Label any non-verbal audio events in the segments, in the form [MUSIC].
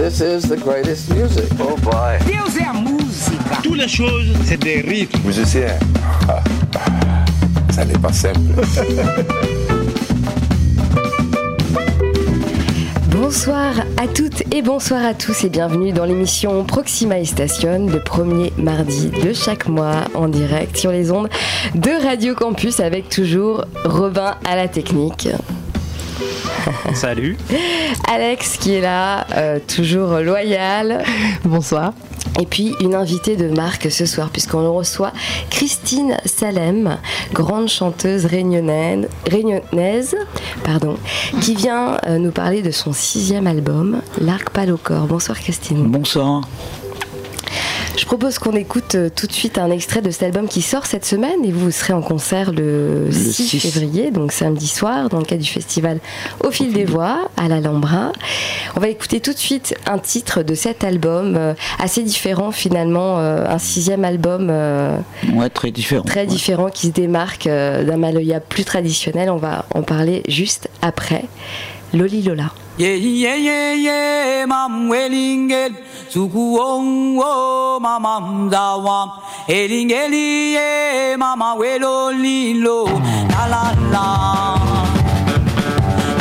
This is the greatest music. Oh boy. Deus é a música. Toutes les choses, c'est des rythmes. Musicien, ah, [LAUGHS] ça n'est pas simple. [LAUGHS] Bonsoir à toutes et bonsoir à tous et bienvenue dans l'émission Proxima Station, le premier mardi de chaque mois en direct sur les ondes de Radio Campus avec toujours Robin à la technique. [LAUGHS] Salut. Alex qui est là, euh, toujours loyal. Bonsoir. Et puis une invitée de marque ce soir, puisqu'on reçoit Christine Salem, grande chanteuse réunionnaise, réunionnaise pardon, qui vient euh, nous parler de son sixième album, L'Arc Pâle au corps. Bonsoir Christine. Bonsoir. Je propose qu'on écoute euh, tout de suite un extrait de cet album qui sort cette semaine et vous serez en concert le, 6, 6. février, donc samedi soir, dans le cadre du festival Au fil des voix à l'Alhambra. On va écouter tout de suite un titre de cet album, euh, assez différent finalement, euh, un sixième album Ouais, très différent. très Ouais. différent qui se démarque d'un Maloya plus traditionnel. On va en parler juste après. Loli Lola. ye ye ye ye mam welingel suku ong wo mamam zawam elingeli ye mama welo lilo la la la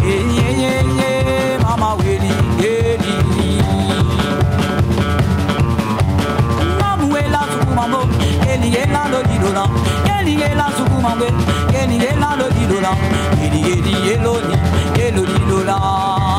ye ye ye ye mama welingeli mam wela suku mamo elingela lo lilo na elingela suku mamo elingela lo lilo na elingeli eloni eloni lo la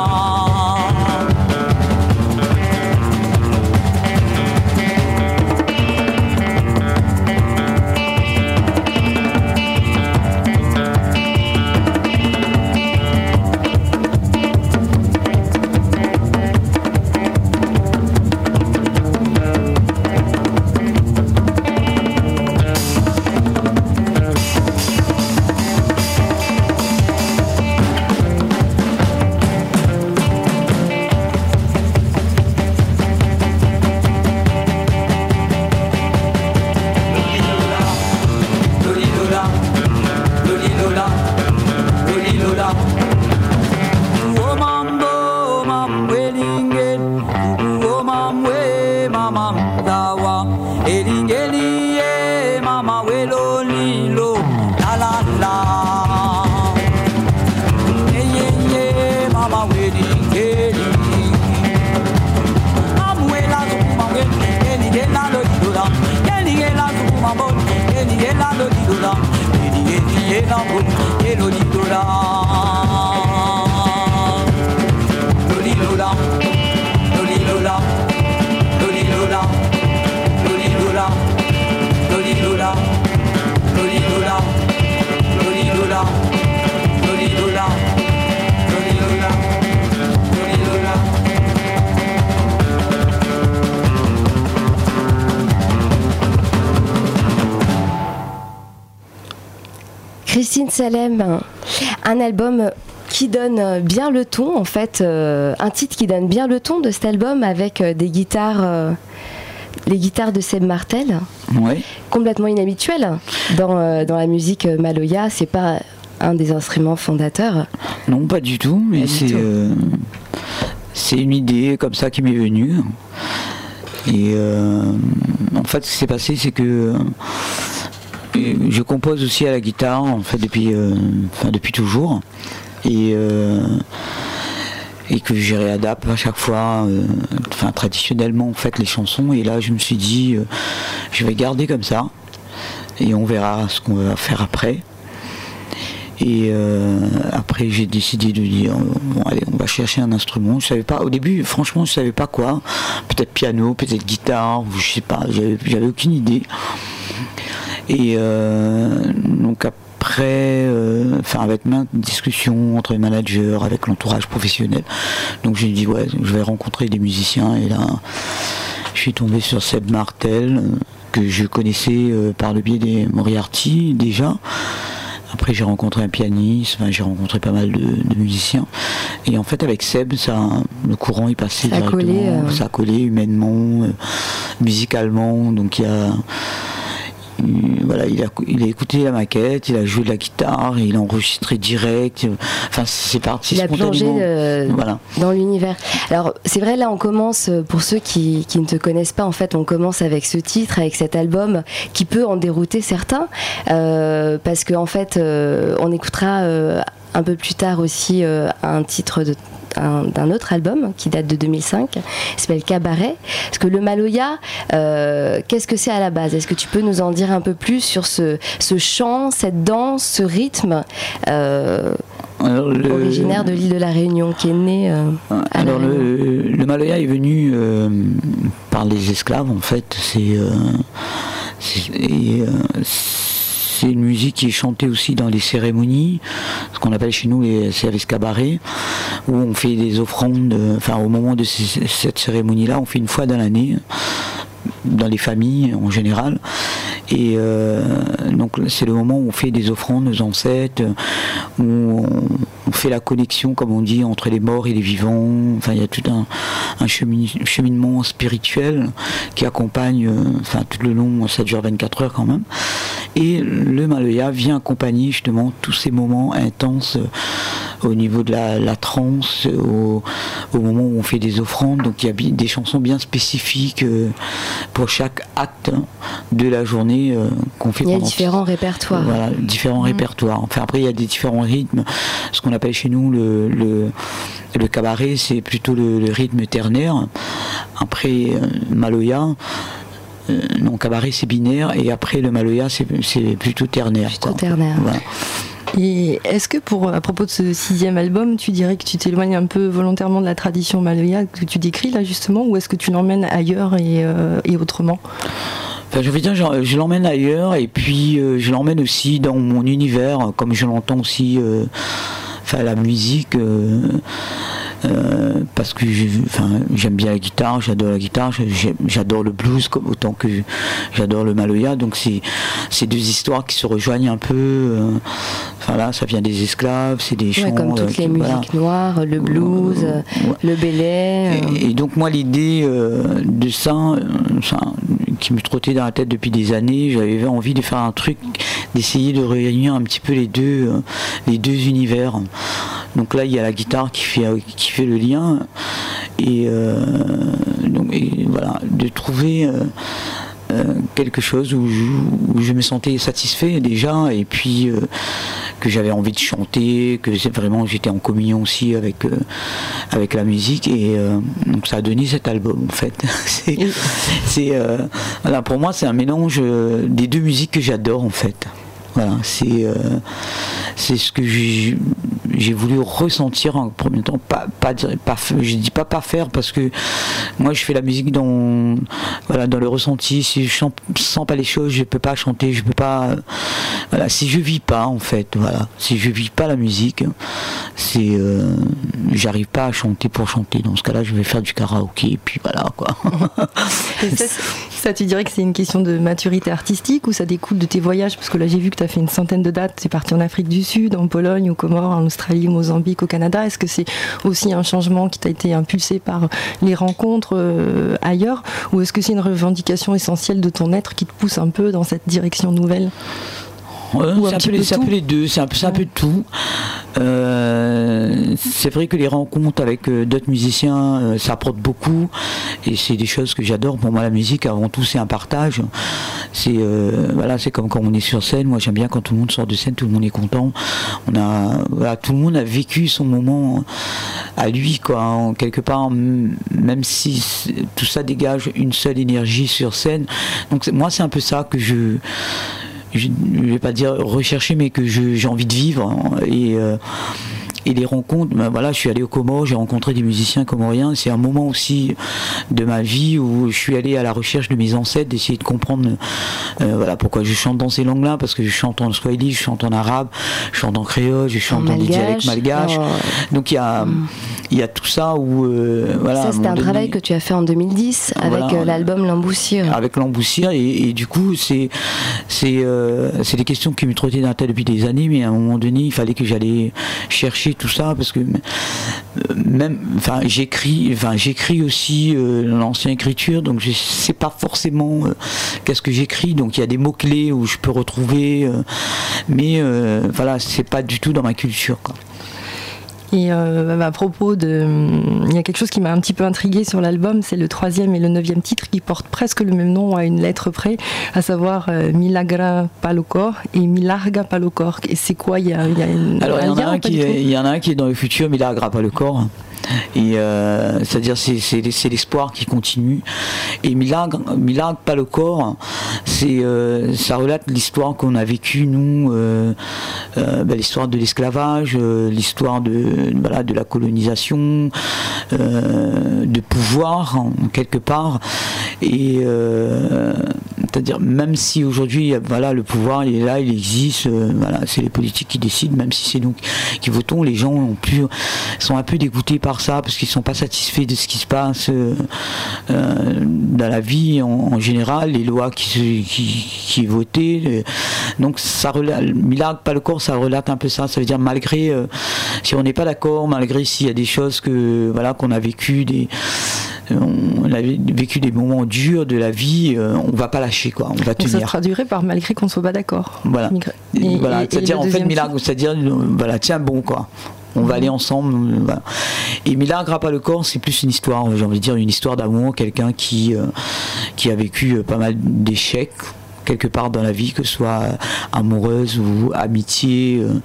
Christine Salem, un album qui donne bien le ton, en fait, euh, un titre qui donne bien le ton de cet album avec euh, des guitares, euh, les guitares de Seb Martel, Ouais. complètement inhabituelles dans, euh, dans la musique maloya. C'est pas un des instruments fondateurs. Non, pas du tout, mais c'est c'est une idée comme ça qui m'est venue. Et euh, en fait, ce qui s'est passé, c'est que je compose aussi à la guitare, en fait, depuis, euh, enfin, depuis toujours. Et, euh, et que je réadapte à chaque fois, euh, enfin, traditionnellement, en fait, les chansons. Et là, je me suis dit, je vais garder comme ça. Et on verra ce qu'on va faire après. Et après, j'ai décidé de dire, bon, allez, on va chercher un instrument. Je savais pas, au début, franchement, je savais pas quoi. Peut-être piano, peut-être guitare, je sais pas, j'avais aucune idée. Et euh, donc après euh, enfin avec maintes discussions entre les managers, avec l'entourage professionnel. Donc j'ai dit ouais, je vais rencontrer des musiciens et là, je suis tombé sur Seb Martel que je connaissais euh, par le biais des Moriarty déjà. Après j'ai rencontré un pianiste, enfin, j'ai rencontré pas mal de, de musiciens. Et en fait avec Seb, ça, le courant est passé Ça directement, collé, euh. ça a collé humainement, musicalement. Donc il y a il- voilà, il a, il a écouté la maquette, il a joué de la guitare, il a enregistré direct. Enfin, c'est parti Il a plongé euh, Voilà. dans l'univers. Alors c'est vrai là on commence euh, pour ceux qui, qui ne te connaissent pas en fait on commence avec ce titre avec cet album qui peut en dérouter certains euh, parce que en fait euh, on écoutera euh, un peu plus tard aussi euh, un titre de d'un autre album qui date de 2005, qui s'appelle Cabaret. Parce que le Maloya, euh, qu'est-ce que c'est à la base? Est-ce que tu peux nous en dire un peu plus sur ce, ce chant, cette danse, ce rythme euh, Alors, le- originaire de l'île de la Réunion qui est né euh, à Alors La le, le Maloya est venu par les esclaves en fait. C'est c'est- une musique qui est chantée aussi dans les cérémonies, ce qu'on appelle chez nous les services cabarets, où on fait des offrandes. euh, Enfin au moment de cette cérémonie-là, on fait une fois dans l'année dans les familles en général. Et euh, donc c'est le moment où on fait des offrandes aux ancêtres, où on, fait la connexion, comme on dit, entre les morts et les vivants. Enfin, il y a tout un, un chemine- cheminement spirituel qui accompagne, euh, enfin tout le long, ça dure 24 heures quand même. Et le Maloya vient accompagner justement tous ces moments intenses euh, au niveau de la, la transe, au, moment où on fait des offrandes. Donc il y a des chansons bien spécifiques pour chaque acte de la journée euh, qu'on fait Il y a différents répertoires. voilà, différents répertoires. Enfin, après, il y a des différents rythmes. Ce qu'on appelle chez nous le, le, le cabaret, c'est plutôt le, le rythme ternaire. Après, euh, Maloya, euh, non, cabaret, c'est binaire. Et après, le Maloya, c'est c'est plutôt ternaire. Plutôt quoi. ternaire. Voilà. Et est-ce que pour à propos de ce sixième album, tu dirais que tu t'éloignes un peu volontairement de la tradition maloya que tu décris là justement, ou est-ce que tu l'emmènes ailleurs et, euh, et autrement? Enfin, je veux dire, je, je l'emmène ailleurs et puis euh, je l'emmène aussi dans mon univers, comme je l'entends aussi, euh, la musique, euh, parce que j'aime bien la guitare, j'adore la guitare, j'adore le blues comme autant que j'adore le maloya, donc c'est deux histoires qui se rejoignent un peu. Enfin là, ça vient des esclaves, c'est des chants. Ouais, comme euh, toutes les voilà. musiques noires, le blues, ouais. le euh, Et, et donc moi l'idée euh, de ça, ça, qui me trottait dans la tête depuis des années, j'avais envie de faire un truc, d'essayer de réunir un petit peu les deux, euh, les deux univers. Donc là il y a la guitare qui fait, qui fait le lien. Et, euh, donc, et voilà. De trouver euh, quelque chose où je, où je me sentais satisfait déjà et puis euh, que j'avais envie de chanter, que vraiment j'étais en communion aussi avec, euh, avec la musique et euh, donc ça a donné cet album en fait. [LAUGHS] c'est, euh, voilà, pour moi c'est un mélange euh, des deux musiques que j'adore en fait. Voilà, c'est euh, c'est ce que j'ai voulu ressentir en premier temps. Pas, pas, je dis pas pas faire parce que moi je fais la musique dans, voilà, dans le ressenti. Si je chante- sens pas les choses, je peux pas chanter, je peux pas. Voilà, si je vis pas en fait, voilà, si je vis pas la musique, c'est, euh, j'arrive pas à chanter pour chanter. Dans ce cas-là, je vais faire du karaoké et puis voilà quoi. Et ça, [LAUGHS] ça, tu dirais que c'est une question de maturité artistique ou ça découle de tes voyages? Parce que là, j'ai vu que tu as fait une centaine de dates. Tu es parti en Afrique du Sud, en Pologne, aux Comores, en Australie, au Mozambique, au Canada. Est-ce que c'est aussi un changement qui t'a été impulsé par les rencontres euh, ailleurs Ou est-ce que c'est une revendication essentielle de ton être qui te pousse un peu dans cette direction nouvelle? C'est un, peu les, un peu deux, c'est un, peu- un tout. Euh, c'est vrai que les rencontres avec euh, d'autres musiciens, euh, ça apporte beaucoup. Et c'est des choses que j'adore. Pour moi, la musique, avant tout, c'est un partage. C'est euh, voilà, c'est comme quand on est sur scène. Moi, j'aime bien quand tout le monde sort de scène, tout le monde est content. On a, voilà, tout le monde a vécu son moment à lui, quoi. En- quelque part, même si tout ça dégage une seule énergie sur scène. Donc, moi, c'est un peu ça que je je ne vais pas dire rechercher, mais que j'ai envie de vivre. hein. Et, euh, et les rencontres, ben voilà, je suis allé au Comores, j'ai rencontré des musiciens comoriens. C'est un moment aussi de ma vie où je suis allé à la recherche de mes ancêtres, d'essayer de comprendre euh, voilà, pourquoi je chante dans ces langues-là, parce que je chante en swahili, je chante en arabe, je chante en créole, je chante dans des dialectes malgaches. Oh. Donc il y a, il y a tout ça où. euh, voilà, Ça, c'était un donné- travail que tu as fait en 2010 avec euh, l'album L'Emboussure. avec l'emboussire et, et du coup c'est euh, c'est des questions qui me trottaient dans la tête depuis des années mais à un moment donné il fallait que j'allais chercher tout ça parce que euh, même j'écris enfin j'écris aussi euh, l'ancienne écriture donc je sais pas forcément euh, qu'est-ce que j'écris donc il y a des mots clés où je peux retrouver mais voilà c'est pas du tout dans ma culture. Et euh, à propos de. Il y a quelque chose qui m'a un petit peu intrigué sur l'album, c'est le troisième et le neuvième titre qui portent presque le même nom à une lettre près, à savoir euh, Milagra Palocor et Milarga Palocor. Et c'est quoi? Il y a, il y a une- Alors il y, en a un qui est, il y en a un qui est dans le futur, mais il euh, c'est-à-dire c'est, c'est, l'espoir qui continue. Et milagre, pas le corps, c'est euh, ça relate l'histoire qu'on a vécue nous, euh, ben, l'histoire de l'esclavage, l'histoire de voilà de la colonisation, de pouvoir quelque part. Et c'est-à-dire même si aujourd'hui voilà le pouvoir il est là, il existe, euh, voilà c'est les politiques qui décident, même si c'est nous qui votons, les gens ont plus, sont un peu dégoûtés par ça parce qu'ils sont pas satisfaits de ce qui se passe euh, euh, dans la vie en, général, les lois qui, qui, qui est euh, donc ça relate, Milagre pas le corps, ça relate un peu ça. Ça veut dire malgré si on n'est pas d'accord, malgré s'il y a des choses que voilà qu'on a vécu des on a vécu des moments durs de la vie, euh, on va pas lâcher quoi, on va Donc ça se tenir. traduirait par malgré qu'on soit pas d'accord. Voilà. Et c'est-à-dire en fait milagre, c'est-à-dire euh, voilà, tiens bon quoi. On va aller ensemble. euh, voilà. Et Milagre pas le corps, c'est plus une histoire, j'ai envie de dire une histoire d'amour, quelqu'un qui euh, qui a vécu pas mal d'échecs quelque part dans la vie, que ce soit amoureuse ou amitié. euh,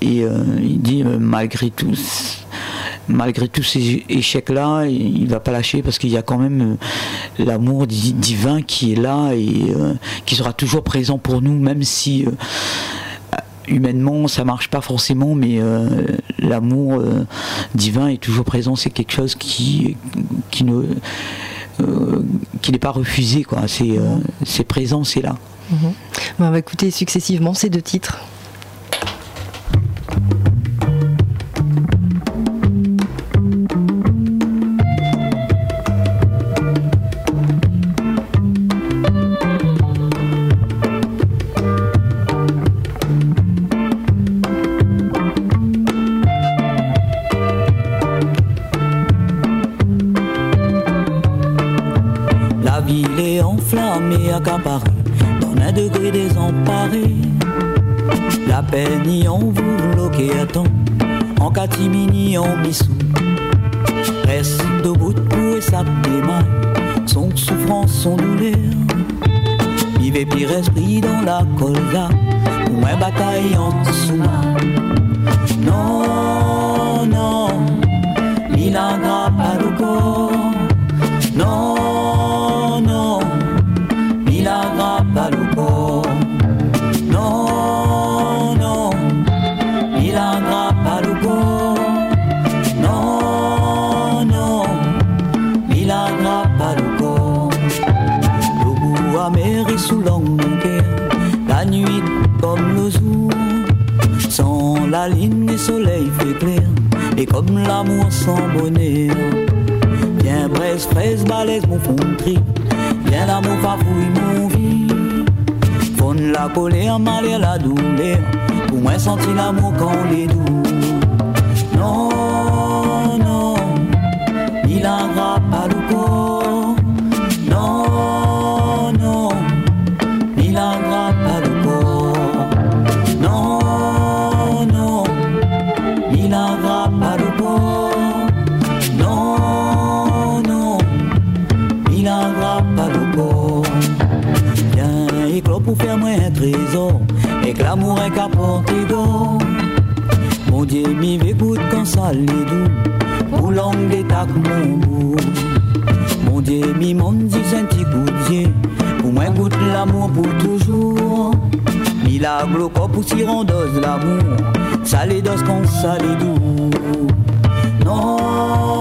et euh, il dit malgré tout, malgré tous ces échecs-là, il il va pas lâcher parce qu'il y a quand même euh, l'amour di- divin qui est là et euh, qui sera toujours présent pour nous, même si euh, humainement ça marche pas forcément, mais l'amour divin est toujours présent. C'est quelque chose qui ne n'est pas refusé quoi. C'est présent, c'est là. Va écouter successivement ces deux titres. La vous bloqué à temps, en catimini, en missou. Reste debout pour sa démaille, son souffrance, son douleur. Vivez pire esprit dans la colda, ou en dessous. Non, non, il n'a pas le corps. Non, soleil fait clair, et comme l'amour sans bonheur. Viens braise, fraise, balèze, mon fond de trip. Viens l'amour, fafouille, mon vie. Fonne la colère, malheur, la douleur. Pour moi, sentir l'amour quand est doux. L'est doux, pour langue d'état mon Dieu, m'y mon coup de pied, pour moi goûte l'amour pour toujours. Milagro de l'amour. Salé dos con salé Non, non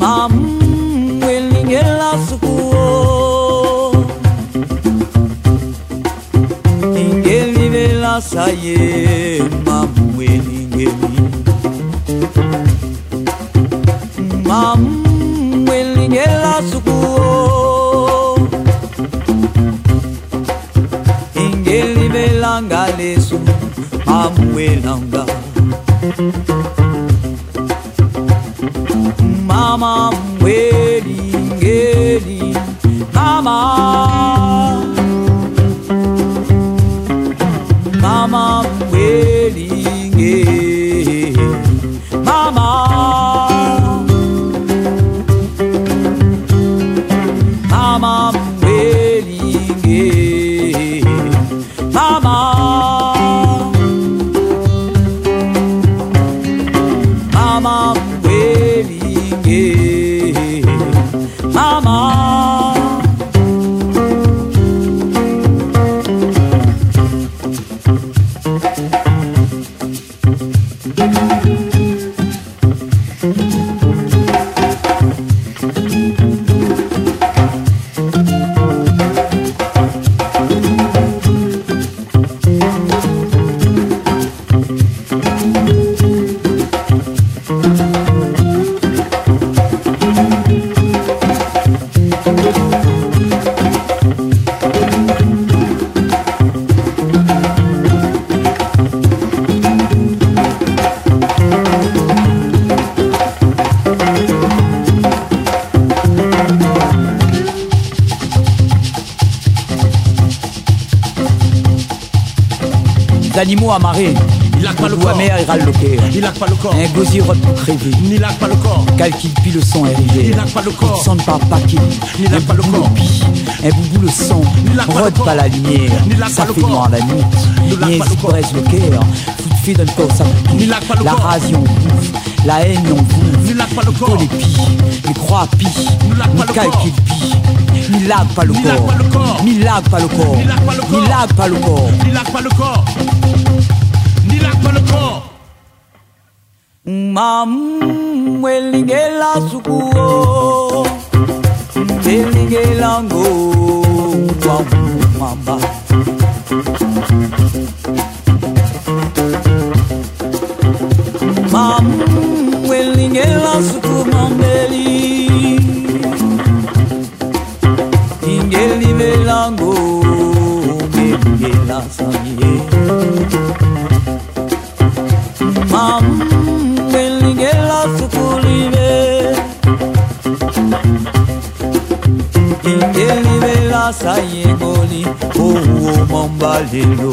Mam welingela sukuo Ingeli vela saye mam welingeli Mam welingela sukuo Ingeli vela ngalesu Mam welanga Mama mweli ngeli Mama Mama pas le corps. Sonne par paquet Il a Un pas le corps. Un boubou le pas le Rôde corps. pas la lumière Il a Ça pas le fait corps. noir la nuit pas Niaise le corps. braise le cœur Fout fait d'un corps ça Il a pas le La bouffe La haine on bouffe Il a pas le corps. les pis Les croix pis Il a pas le calcul pis Ni lag pas le corps pas le corps. Ni lag pas le corps Il a pas le corps. Ni lag pas le corps Ni lac pas le corps. Ni lac pas le corps. Mam welingela sukuo ngelango kwa mamba. Mam, welinge la suku como un valero.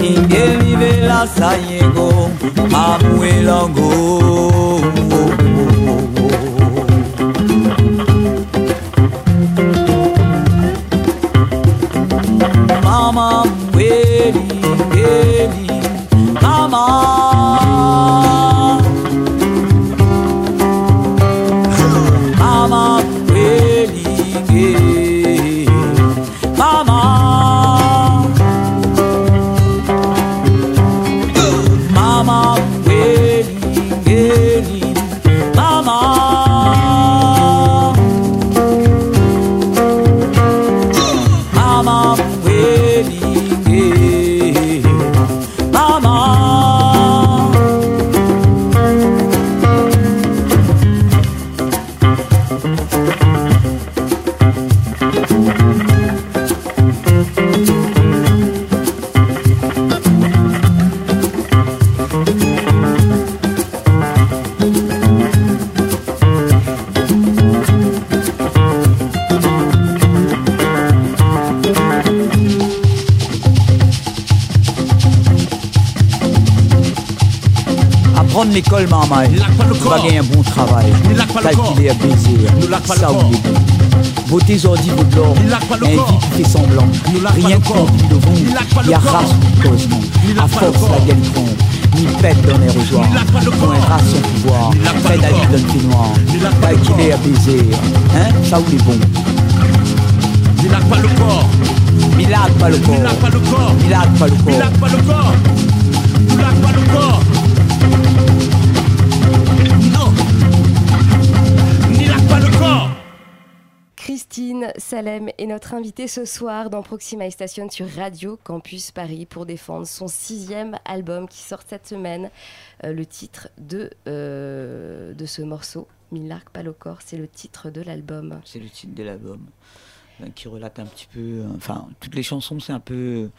Ingelive la sa yego, mamuelango. Rien que vent. Pas le Il y a race cosmo. Il À force, la gueule trompe. Ni pète dans les le corps. Pointera son pouvoir. Il lâche pas Fait corps. dans le pied noir. Pas à corps. baiser. Hein Ça, où les bons. Il lâche pas le corps Il lâche pas le Il corps. lâche pas le corps Il lâche pas le corps. lâche pas le corps pas le corps Salem est notre invitée ce soir dans Proxima Station sur Radio Campus Paris pour défendre son sixième album qui sort cette semaine. Euh, le titre de, euh, de ce morceau, Millark pas le corps, c'est le titre de l'album. C'est le titre de l'album euh, qui relate un petit peu. Enfin, toutes les chansons, c'est un peu.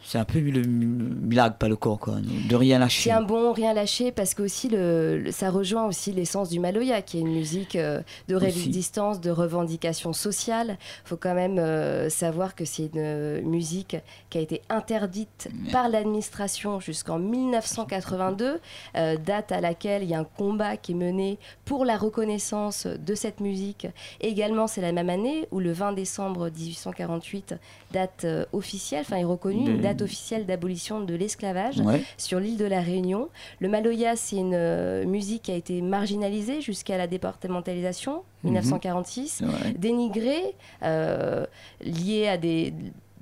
C'est un peu le milagre, pas le corps, quoi. De rien lâcher. C'est un bon rien lâché parce que aussi le, le- ça rejoint aussi l'essence du Maloya qui est une musique euh, de résistance, de revendication sociale. Il faut quand même euh, savoir que c'est une euh, musique qui a été interdite Ouais. par l'administration jusqu'en 1982, euh, date à laquelle il y a un combat qui est mené pour la reconnaissance de cette musique. Et également, c'est la même année où le 20 décembre 1848, date officielle, enfin est reconnue, date officielle d'abolition de l'esclavage Ouais. sur l'île de la Réunion. Le Maloya, c'est une euh, musique qui a été marginalisée jusqu'à la départementalisation, Mhm. 1946, ouais. dénigrée, euh, liée à des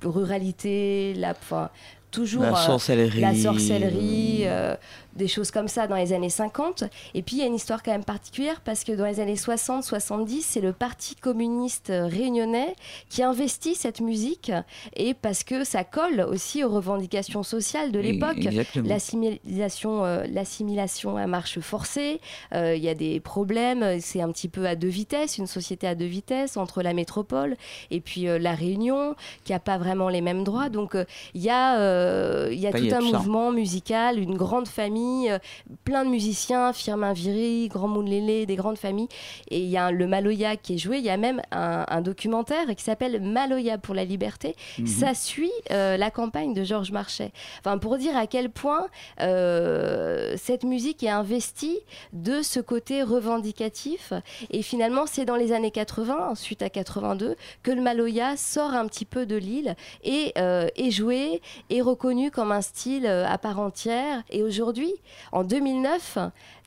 ruralités, la, enfin, toujours La euh, sorcellerie. la sorcellerie, des choses comme ça dans les années 50. Et puis il y a une histoire quand même particulière parce que dans les années 60-70, c'est le Parti communiste réunionnais qui investit cette musique et parce que ça colle aussi aux revendications sociales de l'époque. L'assimilation, euh, l'assimilation à marche forcée, euh, il y a des problèmes, c'est un petit peu à deux vitesses, une société à deux vitesses entre la métropole et puis euh, la Réunion qui n'a pas vraiment les mêmes droits. Donc il y a, il y a tout un mouvement musical, une grande famille, euh, plein de musiciens, Firmin Viry, Grand Moulélé, des grandes familles. Et il y a un- le Maloya qui est joué, il y a même un, un documentaire qui s'appelle Maloya pour la liberté. Mhm. Ça suit euh, la campagne de Georges Marchais. Enfin, pour dire à quel point euh, cette musique est investie de ce côté revendicatif. Et finalement, c'est dans les années 80, ensuite à 82, que le Maloya sort un petit peu de l'île et euh, est joué, est reconnu comme un style à part entière. Et aujourd'hui, en 2009,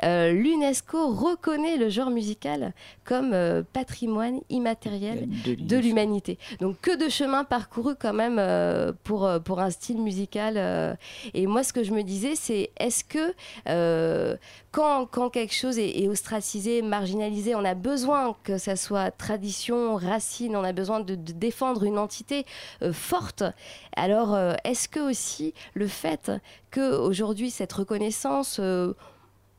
euh, l'UNESCO reconnaît le genre musical comme euh, patrimoine immatériel de l'humanité. Donc que de chemin parcouru quand même euh, pour, pour un style musical. et moi, ce que je me disais, c'est est-ce que quand, quand quelque chose est, est ostracisé, marginalisé, on a besoin que ça soit tradition, racine, on a besoin de, de défendre une entité euh, forte. Alors, euh, est-ce que aussi le fait que aujourd'hui cette reconnaissance euh,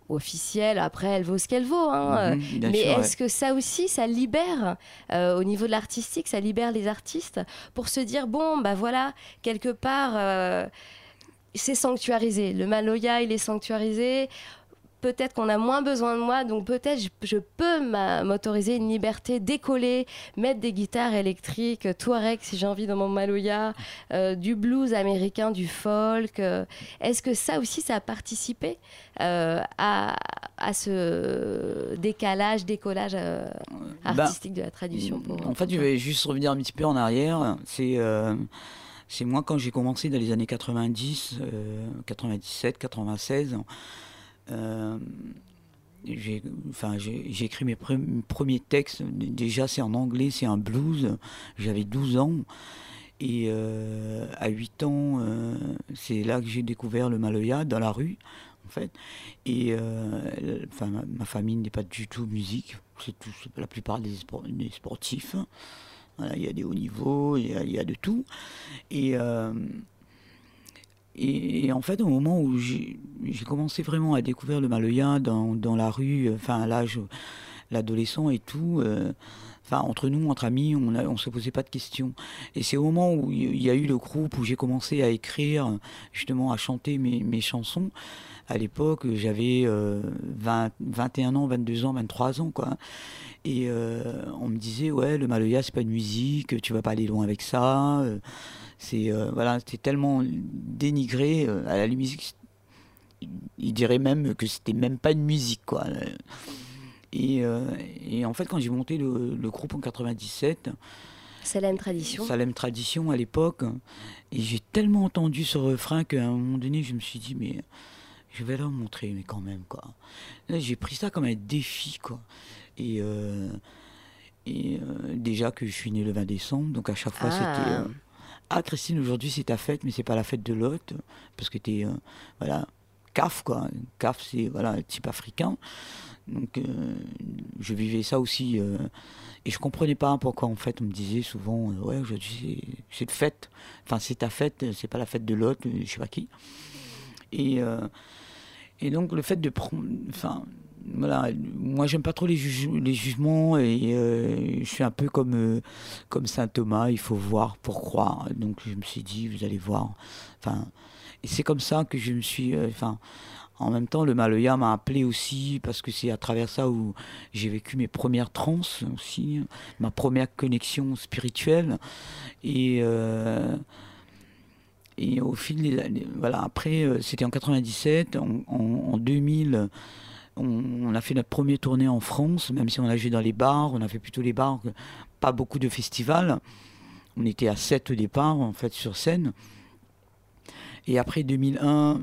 officielle. Après, elle vaut ce qu'elle vaut. hein. Mhm, Mais est-ce que ça aussi, ça libère euh, au niveau de l'artistique, ça libère les artistes pour se dire bon, bah voilà, quelque part, euh, c'est sanctuarisé. Le Maloya, il est sanctuarisé. Peut-être qu'on a moins besoin de moi, donc peut-être je, je peux m'a- m'autoriser une liberté, décoller, mettre des guitares électriques, Touareg si j'ai envie dans mon Maloya, euh, du blues américain, du folk. euh. Est-ce que ça aussi, ça a participé euh, à, à ce décalage, décollage Bah, artistique de la tradition pour, En fait, je vais juste revenir un petit peu en arrière. C'est c'est moi quand j'ai commencé dans les années 90, euh, 97, 96. Euh, j'ai enfin, écrit mes pre- premiers textes. Déjà, c'est en anglais, c'est un blues. J'avais 12 ans. Et euh, à 8 ans, euh, c'est là que j'ai découvert le Maloya dans la rue, en fait. Et enfin, ma, famille n'est pas du tout musique. C'est la plupart des, spor- des sportifs. Il y a des hauts niveaux, il y a, il y a de tout. Et, et, en fait, au moment où j'ai commencé vraiment à découvrir le Maloya dans, dans la rue, euh, enfin à l'âge, l'adolescent et tout, euh, enfin entre nous, entre amis, on ne se posait pas de questions. Et c'est au moment où il y a eu le groupe où j'ai commencé à écrire, justement à chanter mes, mes chansons. À l'époque, j'avais euh, 20, 21 ans, 22 ans, 23 ans, quoi. Et euh, on me disait, ouais, le Maloya, c'est pas une musique, tu vas pas aller loin avec ça. C'est euh, voilà, c'était tellement dénigré. euh, à la limite, il dirait même que c'était même pas une musique, quoi. Et, euh, et en fait, quand j'ai monté le, le groupe en 97, Salem Tradition. Salem Tradition à l'époque, et j'ai tellement entendu ce refrain qu'à un moment donné, je me suis dit, mais je vais leur montrer, mais quand même, quoi. J'ai pris ça comme un défi, quoi. Et, et euh, déjà que je suis né le 20 décembre, donc à chaque fois, Ah. c'était. euh, ah, Christine, aujourd'hui, c'est ta fête, mais c'est pas la fête de l'hôte, parce que t'es. euh, voilà. CAF, quoi. CAF, c'est voilà, type africain. Donc, euh, je vivais ça aussi. euh, et je comprenais pas pourquoi, en fait, on me disait souvent, euh, ouais, aujourd'hui, c'est- de fête. Enfin, c'est ta fête, c'est pas la fête de l'autre, je sais pas qui. Et, et donc, le fait de prendre. Enfin, voilà, moi, j'aime pas trop les, juge- les jugements et euh, je suis un peu comme, euh, comme saint Thomas, il faut voir pour croire. Donc, je me suis dit, vous allez voir. Enfin, et c'est comme ça que je me suis. euh. En même temps, le Maloya m'a appelé aussi parce que c'est à travers ça où j'ai vécu mes premières trans aussi, ma première connexion spirituelle. Et, et au fil des années- voilà, après, c'était en 97, en, en- en 2000, on, a fait notre première tournée en France, même si on a joué dans les bars, on a fait plutôt les bars, pas beaucoup de festivals. On était à 7 au départ, en fait, sur scène. Et après 2001,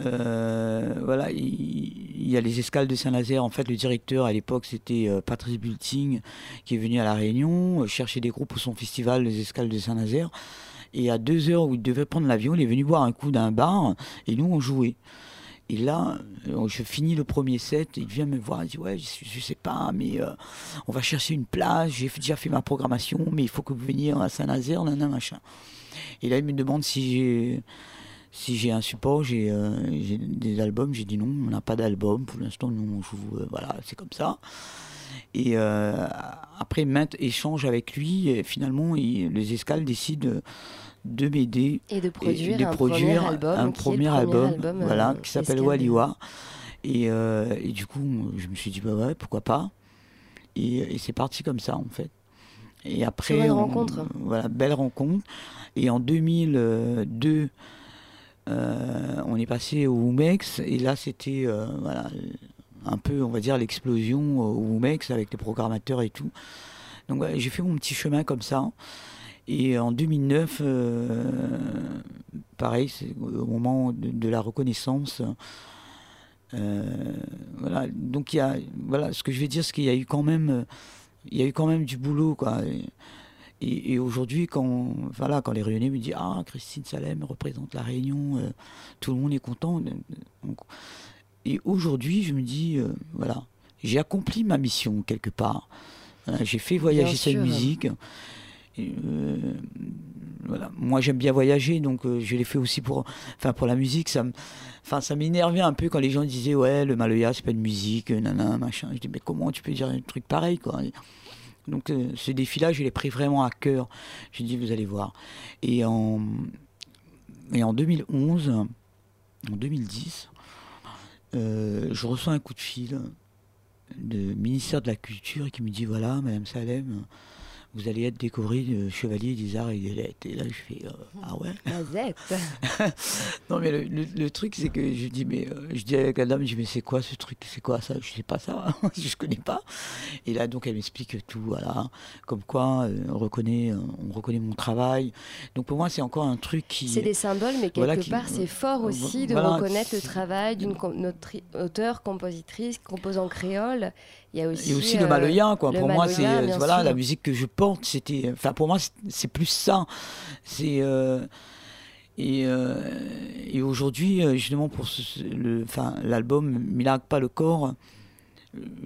euh, voilà, il, il y a les escales de Saint-Nazaire. En fait, le directeur à l'époque, c'était euh, Patrice Bulting, qui est venu à La Réunion, euh, chercher des groupes pour son festival, les escales de Saint-Nazaire. Et à deux heures où il devait prendre l'avion, il est venu boire un coup d'un bar, et nous, on jouait. Et là, euh, je finis le premier set, il vient me voir, il dit Ouais, je, je sais pas, mais euh, on va chercher une place, j'ai déjà fait ma programmation, mais il faut que vous veniez à Saint-Nazaire, nanana, machin. Et là, il me demande si j'ai si j'ai un support, j'ai euh, des albums. J'ai dit non, on n'a pas d'album. Pour l'instant, nous, on joue, voilà, c'est comme ça. Et après maintes échanges avec lui, finalement, les escales décident de, m'aider Et de et produire, de un produire premier album, un premier euh, voilà, qui s'appelle. Waliwa. Et, euh, et du coup, je me suis dit, bah ouais, pourquoi pas. Et, et c'est parti comme ça, en fait. Et après, on- rencontre. voilà, belle rencontre. Et en 2002, euh, on est passé au Wumex. Et là, c'était voilà, un peu, on va dire, l'explosion au Wumex avec les programmateurs et tout. Donc j'ai fait mon petit chemin comme ça. Et en 2009, euh, pareil, c'est au moment de, de la reconnaissance. euh, voilà, donc il y a, voilà, ce que je vais dire, c'est qu'il y a eu quand même, euh, il y a eu quand même du boulot, quoi. Et, aujourd'hui, quand, voilà, quand les Réunionnais me disent Ah, Christine Salem représente la Réunion, euh, tout le monde est content. Donc, et aujourd'hui, je me dis euh, Voilà, j'ai accompli ma mission quelque part. J'ai fait voyager cette musique. Euh, voilà. Moi, j'aime bien voyager, donc euh, je l'ai fait aussi pour, enfin, pour la musique. Ça, enfin, ça m'énervait un peu quand les gens disaient ouais, le Maloya, c'est pas de musique, euh, nanana, machin. Je dis mais comment tu peux dire un truc pareil, quoi? Donc, ce défi-là, je l'ai pris vraiment à cœur. J'ai dit vous allez voir. Et en, et en 2011, en 2010, euh, je reçois un coup de fil du ministère de la Culture qui me dit voilà, Madame Salem, vous allez être décorée de chevalier des arts et des lettres. Et là, je fais euh, ah ouais. Mazette. [LAUGHS] Non mais le, le- le truc c'est que je dis mais euh, je dis avec la dame je dis mais c'est quoi ce truc? C'est quoi ça? Je sais pas ça [LAUGHS] je connais pas et là donc elle m'explique tout voilà comme quoi euh, on reconnaît on reconnaît mon travail donc pour moi c'est encore un truc qui C'est des symboles, mais quelque Voilà qui- part, c'est fort aussi de reconnaître le travail d'une auteure, compositrice, composant créole. Il y a aussi, et aussi le maloya quoi le pour moi c'est voilà sûr. la musique que je porte c'était enfin pour moi c'est- plus ça. C'est euh, et, euh, et aujourd'hui euh, justement pour ce- le enfin l'album Milagre pas le corps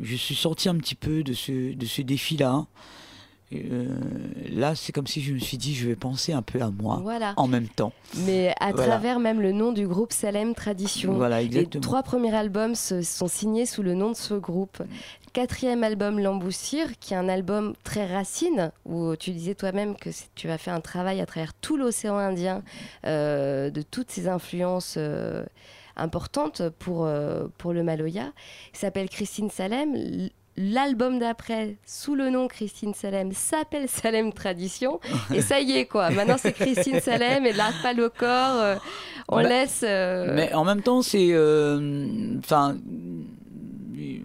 je suis sorti un petit peu de ce de ce défi là là c'est comme si je me suis dit je vais penser un peu à moi Voilà. en même temps Mais à Voilà. travers même le nom du groupe Salem Tradition. voilà Les trois premiers albums se- sont signés sous le nom de ce groupe. Quatrième album, L'Emboussure, qui est un album très racine, où tu disais toi-même que tu as fait un travail à travers tout l'océan Indien, euh, de toutes ces influences euh, importantes pour, euh, pour le Maloya. Il s'appelle Christine Salem. L'album d'après, sous le nom Christine Salem, s'appelle Salem Tradition. Et ça y est, quoi. Maintenant, c'est Christine Salem et là, pas le corps. euh, on Bah, laisse. euh, Mais en même temps, c'est, euh, enfin,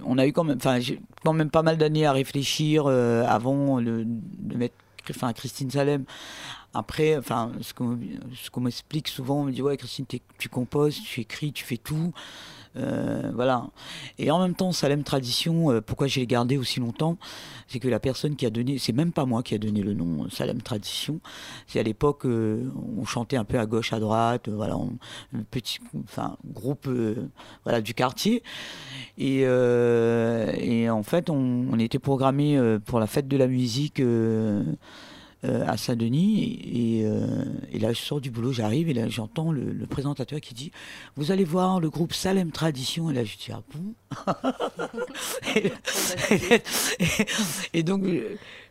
on a eu quand même, enfin, j'ai quand même pas mal d'années à réfléchir avant le- de mettre, enfin, Christine Salem. Après, enfin, ce qu'on qu'on m'explique souvent, on me dit ouais, Christine, tu composes, tu écris, tu fais tout. Euh, voilà. Et en même temps, Salem Tradition, euh, pourquoi j'ai gardé aussi longtemps, c'est que la personne qui a donné, c'est même pas moi qui a donné le nom euh, Salem Tradition. C'est à l'époque, euh, on chantait un peu à gauche, à droite, euh, voilà, un petit, groupe, euh, du quartier. Et, euh, en fait, on, on était programmé euh, pour la fête de la musique. Euh, à Saint-Denis et, euh, et là je sors du boulot, j'arrive et là j'entends le, le présentateur qui dit vous allez voir le groupe Salem Tradition et là je dis ah bon? [LAUGHS] Et, donc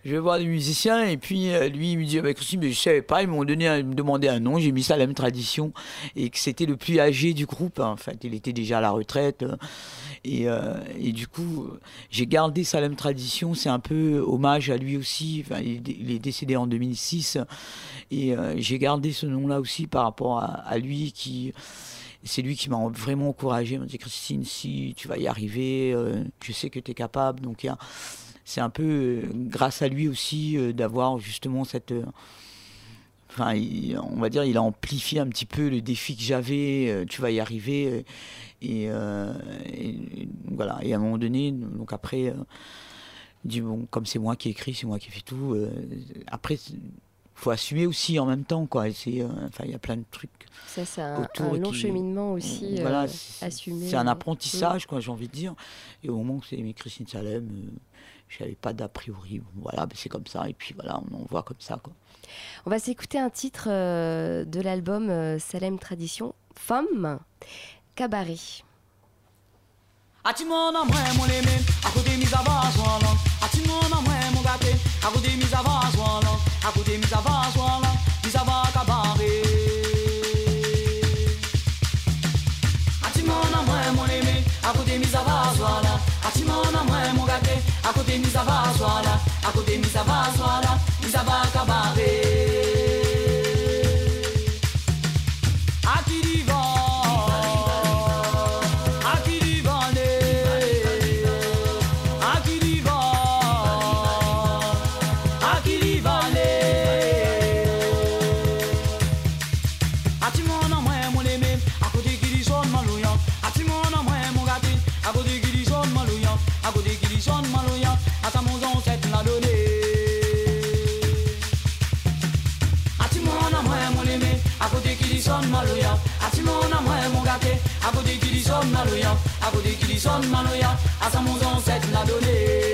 je, vais voir les musiciens et puis euh, lui il me dit ah, bah, mais je savais pas. Ils m'ont donné ils me demandaient un nom. J'ai mis Salem Tradition et que c'était le plus âgé du groupe hein. en fait. Il était déjà à la retraite euh, et, euh, et du coup j'ai gardé Salem Tradition c'est un peu hommage à lui aussi enfin, il, est décédé en 2006 et euh, j'ai gardé ce nom là aussi par rapport à, lui qui c'est lui qui m'a vraiment encouragé. Il m'a dit Christine, si tu vas y arriver, euh, je sais que tu es capable. Donc c'est un peu euh, grâce à lui aussi d'avoir justement cette. Enfin, on va dire, il a amplifié un petit peu le défi que j'avais. tu vas y arriver. Euh, et, euh, voilà. Et à un moment donné, donc après, euh, dit bon, comme c'est moi qui écris, c'est moi qui fais tout. euh, après, faut assumer aussi en même temps, quoi. C'est, euh, enfin, il y a plein de trucs. Ça, c'est un, long qui- cheminement aussi. Voilà, euh, c'est- un apprentissage, quoi, j'ai envie de dire. Et au moment où c'est aimé Christine Salem, je n'avais pas d'a priori. Bon, voilà, c'est comme ça. Et puis voilà, on en voit comme ça, quoi. On va s'écouter un titre de l'album Salem Tradition, Femme, Cabaret. Mugate akudemiza vazwala akudemiza vazwala bizava son maluya akudigiri son maluya Atamozon set la donné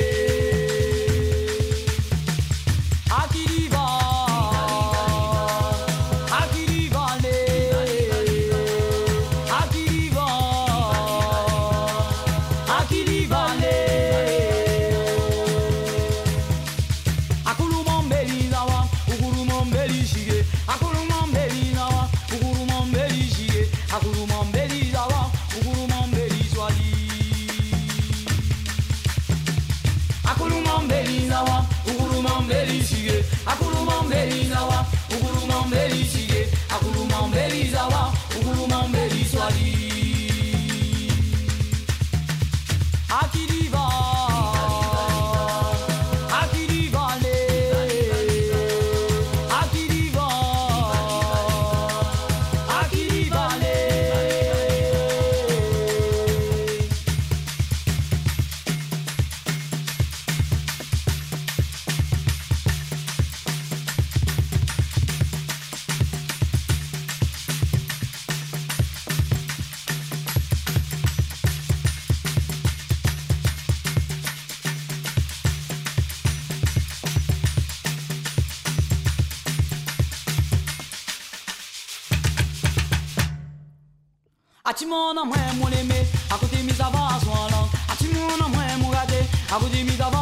mon en moins mon aimé, à côté mis avant à son langue, à tout mon en moins mon gardé, à côté mis avant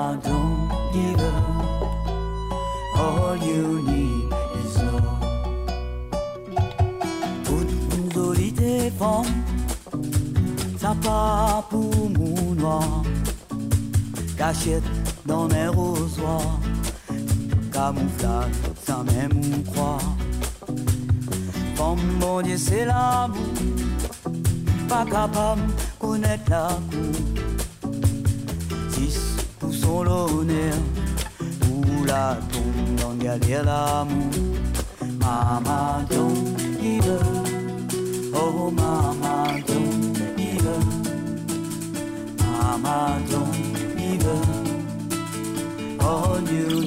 Mama, don't give up. All you need is ça. Cachette dans les rosoirs, camouflage sans même mon Dieu, c'est l'amour, pas capable de connaître la cour. L'honneur, pour la tombe dans galère l'amour. Mama, don't give up. Oh, Mama, don't give up. Mama, don't give up. All you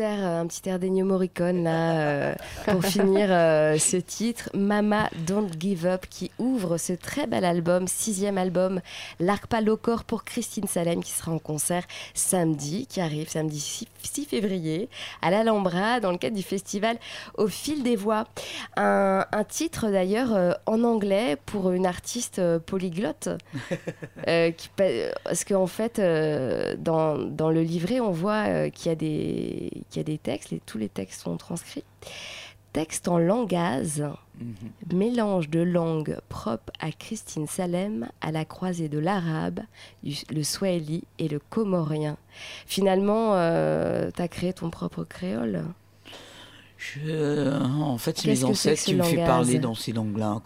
air, euh, un petit air d'Ennio Morricone là euh, pour finir euh, ce titre, Mama Don't Give Up, qui ouvre ce très bel album, sixième album, L'Arpa Locor pour Christine Salem, qui sera en concert samedi, qui arrive samedi 6, 6 février à l'Alhambra dans le cadre du festival Au fil des voix. Un, un titre d'ailleurs euh, en anglais pour une artiste polyglotte, [LAUGHS] qui, parce qu'en fait dans, dans le livret on voit qu'il y a des qu'il y a des textes, les- tous les textes sont transcrits. Texte en langage, Mhm. mélange de langues propres à Christine Salem, à la croisée de l'arabe, le swahili et le comorien. Finalement, tu as créé ton propre créole? Je- en fait, c'est Qu'est-ce mes c'est ancêtres ce qui me langage parler dans ces langues-là.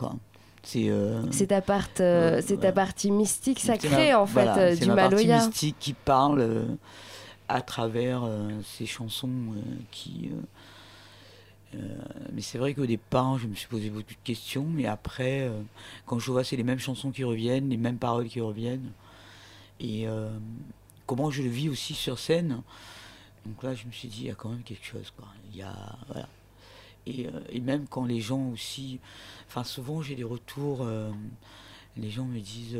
C'est euh, C'est ta, part, euh, c'est ta partie mystique c'est sacrée, ma- en fait, voilà, euh, c'est du Maloya. mystique qui parle euh, à travers euh, ces chansons euh, qui. euh, mais c'est vrai qu'au départ, je me suis posé beaucoup de questions, mais après, quand je vois c'est les mêmes chansons qui reviennent, les mêmes paroles qui reviennent, et comment je le vis aussi sur scène. Donc là, je me suis dit, il y a quand même quelque chose, quoi. Il y a, voilà. Et, et même quand les gens aussi, enfin souvent j'ai des retours, les gens me disent,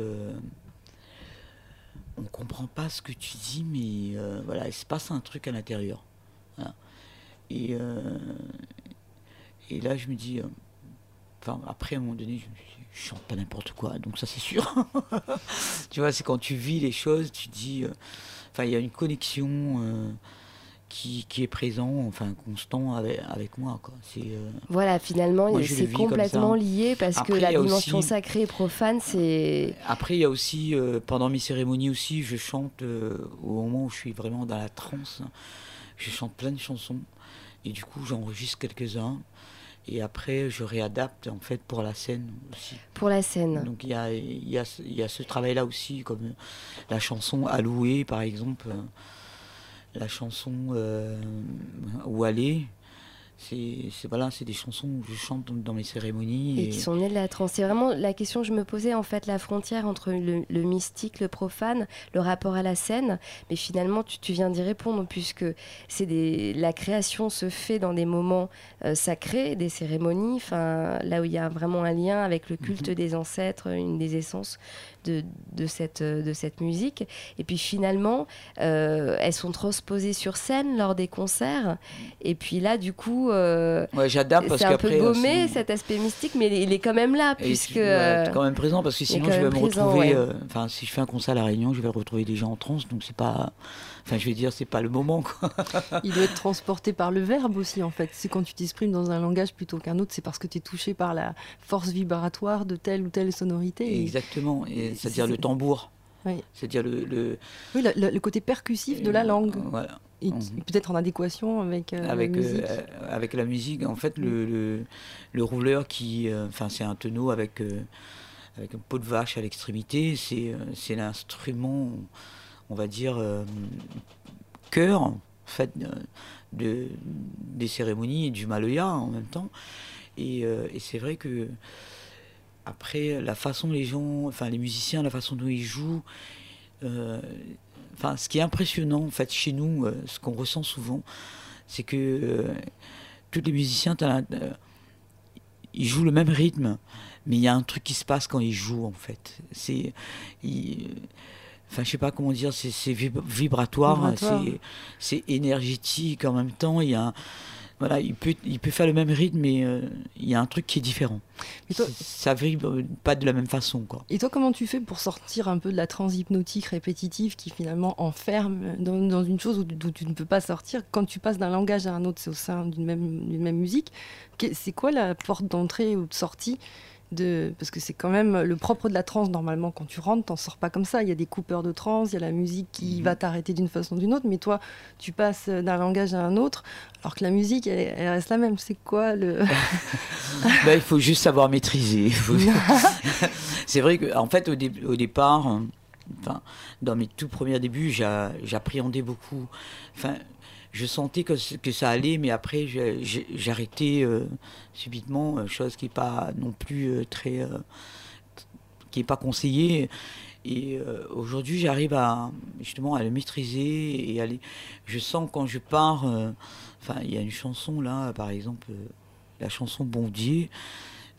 on comprend pas ce que tu dis, mais euh, voilà, il se passe un truc à l'intérieur. Voilà. Et, euh, et là, je me dis, euh, enfin, après, à un moment donné, je je chante pas n'importe quoi, donc ça c'est sûr. [LAUGHS] tu vois, c'est quand tu vis les choses, tu dis, enfin, il y a une connexion qui, qui est présent, enfin, constant avec, avec moi, quoi. Euh, Voilà, finalement, c'est complètement lié parce Après, que la dimension aussi- sacrée et profane, c'est. Après, il y a aussi, euh, pendant mes cérémonies aussi, je chante euh, au moment où je suis vraiment dans la transe. Je chante plein de chansons. Et du coup, j'enregistre quelques-uns. Et après, je réadapte en fait pour la scène aussi. Pour la scène. Donc il y a, il y a, y a ce travail-là aussi, comme la chanson Alloué par exemple, la chanson euh, Où aller. C'est c'est- voilà, c'est des chansons où je chante dans, dans mes cérémonies. Et qui sont nées de la transe. C'est vraiment la question que je me posais, en fait, la frontière entre le, le mystique, le profane, le rapport à la scène. Mais finalement, tu, tu viens d'y répondre, puisque c'est la création se fait dans des moments euh, sacrés, des cérémonies, là où il y a vraiment un lien avec le culte des ancêtres, une des essences de, de, cette, de cette musique. Et puis finalement, euh, elles sont transposées sur scène lors des concerts. Et puis là, du coup, euh, Ouais, j'adapte parce c'est un peu euh, gommé cet aspect mystique, mais il est- il est quand même là, Et puisque. ouais, euh, quand même présent parce que sinon je vais me présent, retrouver. ouais. euh, Enfin, si je fais un concert à la Réunion, je vais retrouver des gens en transe, donc c'est pas. Enfin, je vais dire, c'est pas le moment quoi. [LAUGHS] Il doit être transporté par le verbe aussi, en fait. C'est quand tu t'exprimes dans un langage plutôt qu'un autre, c'est parce que tu es touché par la force vibratoire de telle ou telle sonorité. Exactement. Et c'est-à-dire c'est- le tambour. Oui. C'est-à-dire le. le Oui, le, côté percussif de la langue. Voilà. Et peut-être en adéquation avec, euh, avec, la musique. euh, avec la musique. En fait, le, le, le rouleur qui. euh, Enfin, c'est un tonneau avec, avec un pot de vache à l'extrémité. C'est c'est l'instrument, on va dire, euh, cœur, en fait, de, des cérémonies et du maloya en même temps. Et, euh, et c'est vrai que. Après, la façon les gens, enfin les musiciens, la façon dont ils jouent, euh, ce qui est impressionnant en fait chez nous, ce qu'on ressent souvent, c'est que tous les musiciens, ils jouent le même rythme, mais il y a un truc qui se passe quand ils jouent en fait. C'est, enfin, je sais pas comment dire, c'est c'est vib- vibratoire, Vibratoire. c'est énergétique en même temps. Il y a, un- voilà, il peut, il peut faire le même rythme, mais euh, il y a un truc qui est différent. Et toi- ça vibre pas de la même façon, quoi. Et toi, comment tu fais pour sortir un peu de la transe hypnotique répétitive qui finalement enferme dans, dans une chose où, d'où tu ne peux pas sortir Quand tu passes d'un langage à un autre, c'est au sein d'une même, même musique. Que- C'est quoi la porte d'entrée ou de sortie de parce que c'est quand même le propre de la trance normalement quand tu rentres t'en sors pas comme ça il y a des coupeurs de trance il y a la musique qui Mhm. va t'arrêter d'une façon ou d'une autre mais toi tu passes d'un langage à un autre alors que la musique elle, elle reste la même c'est quoi le [LAUGHS] [LAUGHS] Bah, il faut juste savoir maîtriser. Faut- [LAUGHS] c'est vrai que, en fait, au, dé- au départ, euh, enfin, dans mes tout premiers débuts, j'a- j'appréhendais beaucoup. Enfin, je sentais que, que ça allait, mais après, j'arrêtais euh, subitement, euh, chose qui n'est pas non plus euh, très. qui n'est pas conseillée. Et aujourd'hui, j'arrive à justement à le maîtriser et. Je sens quand je pars. Enfin, il y a une chanson là, par exemple, la chanson Bondier.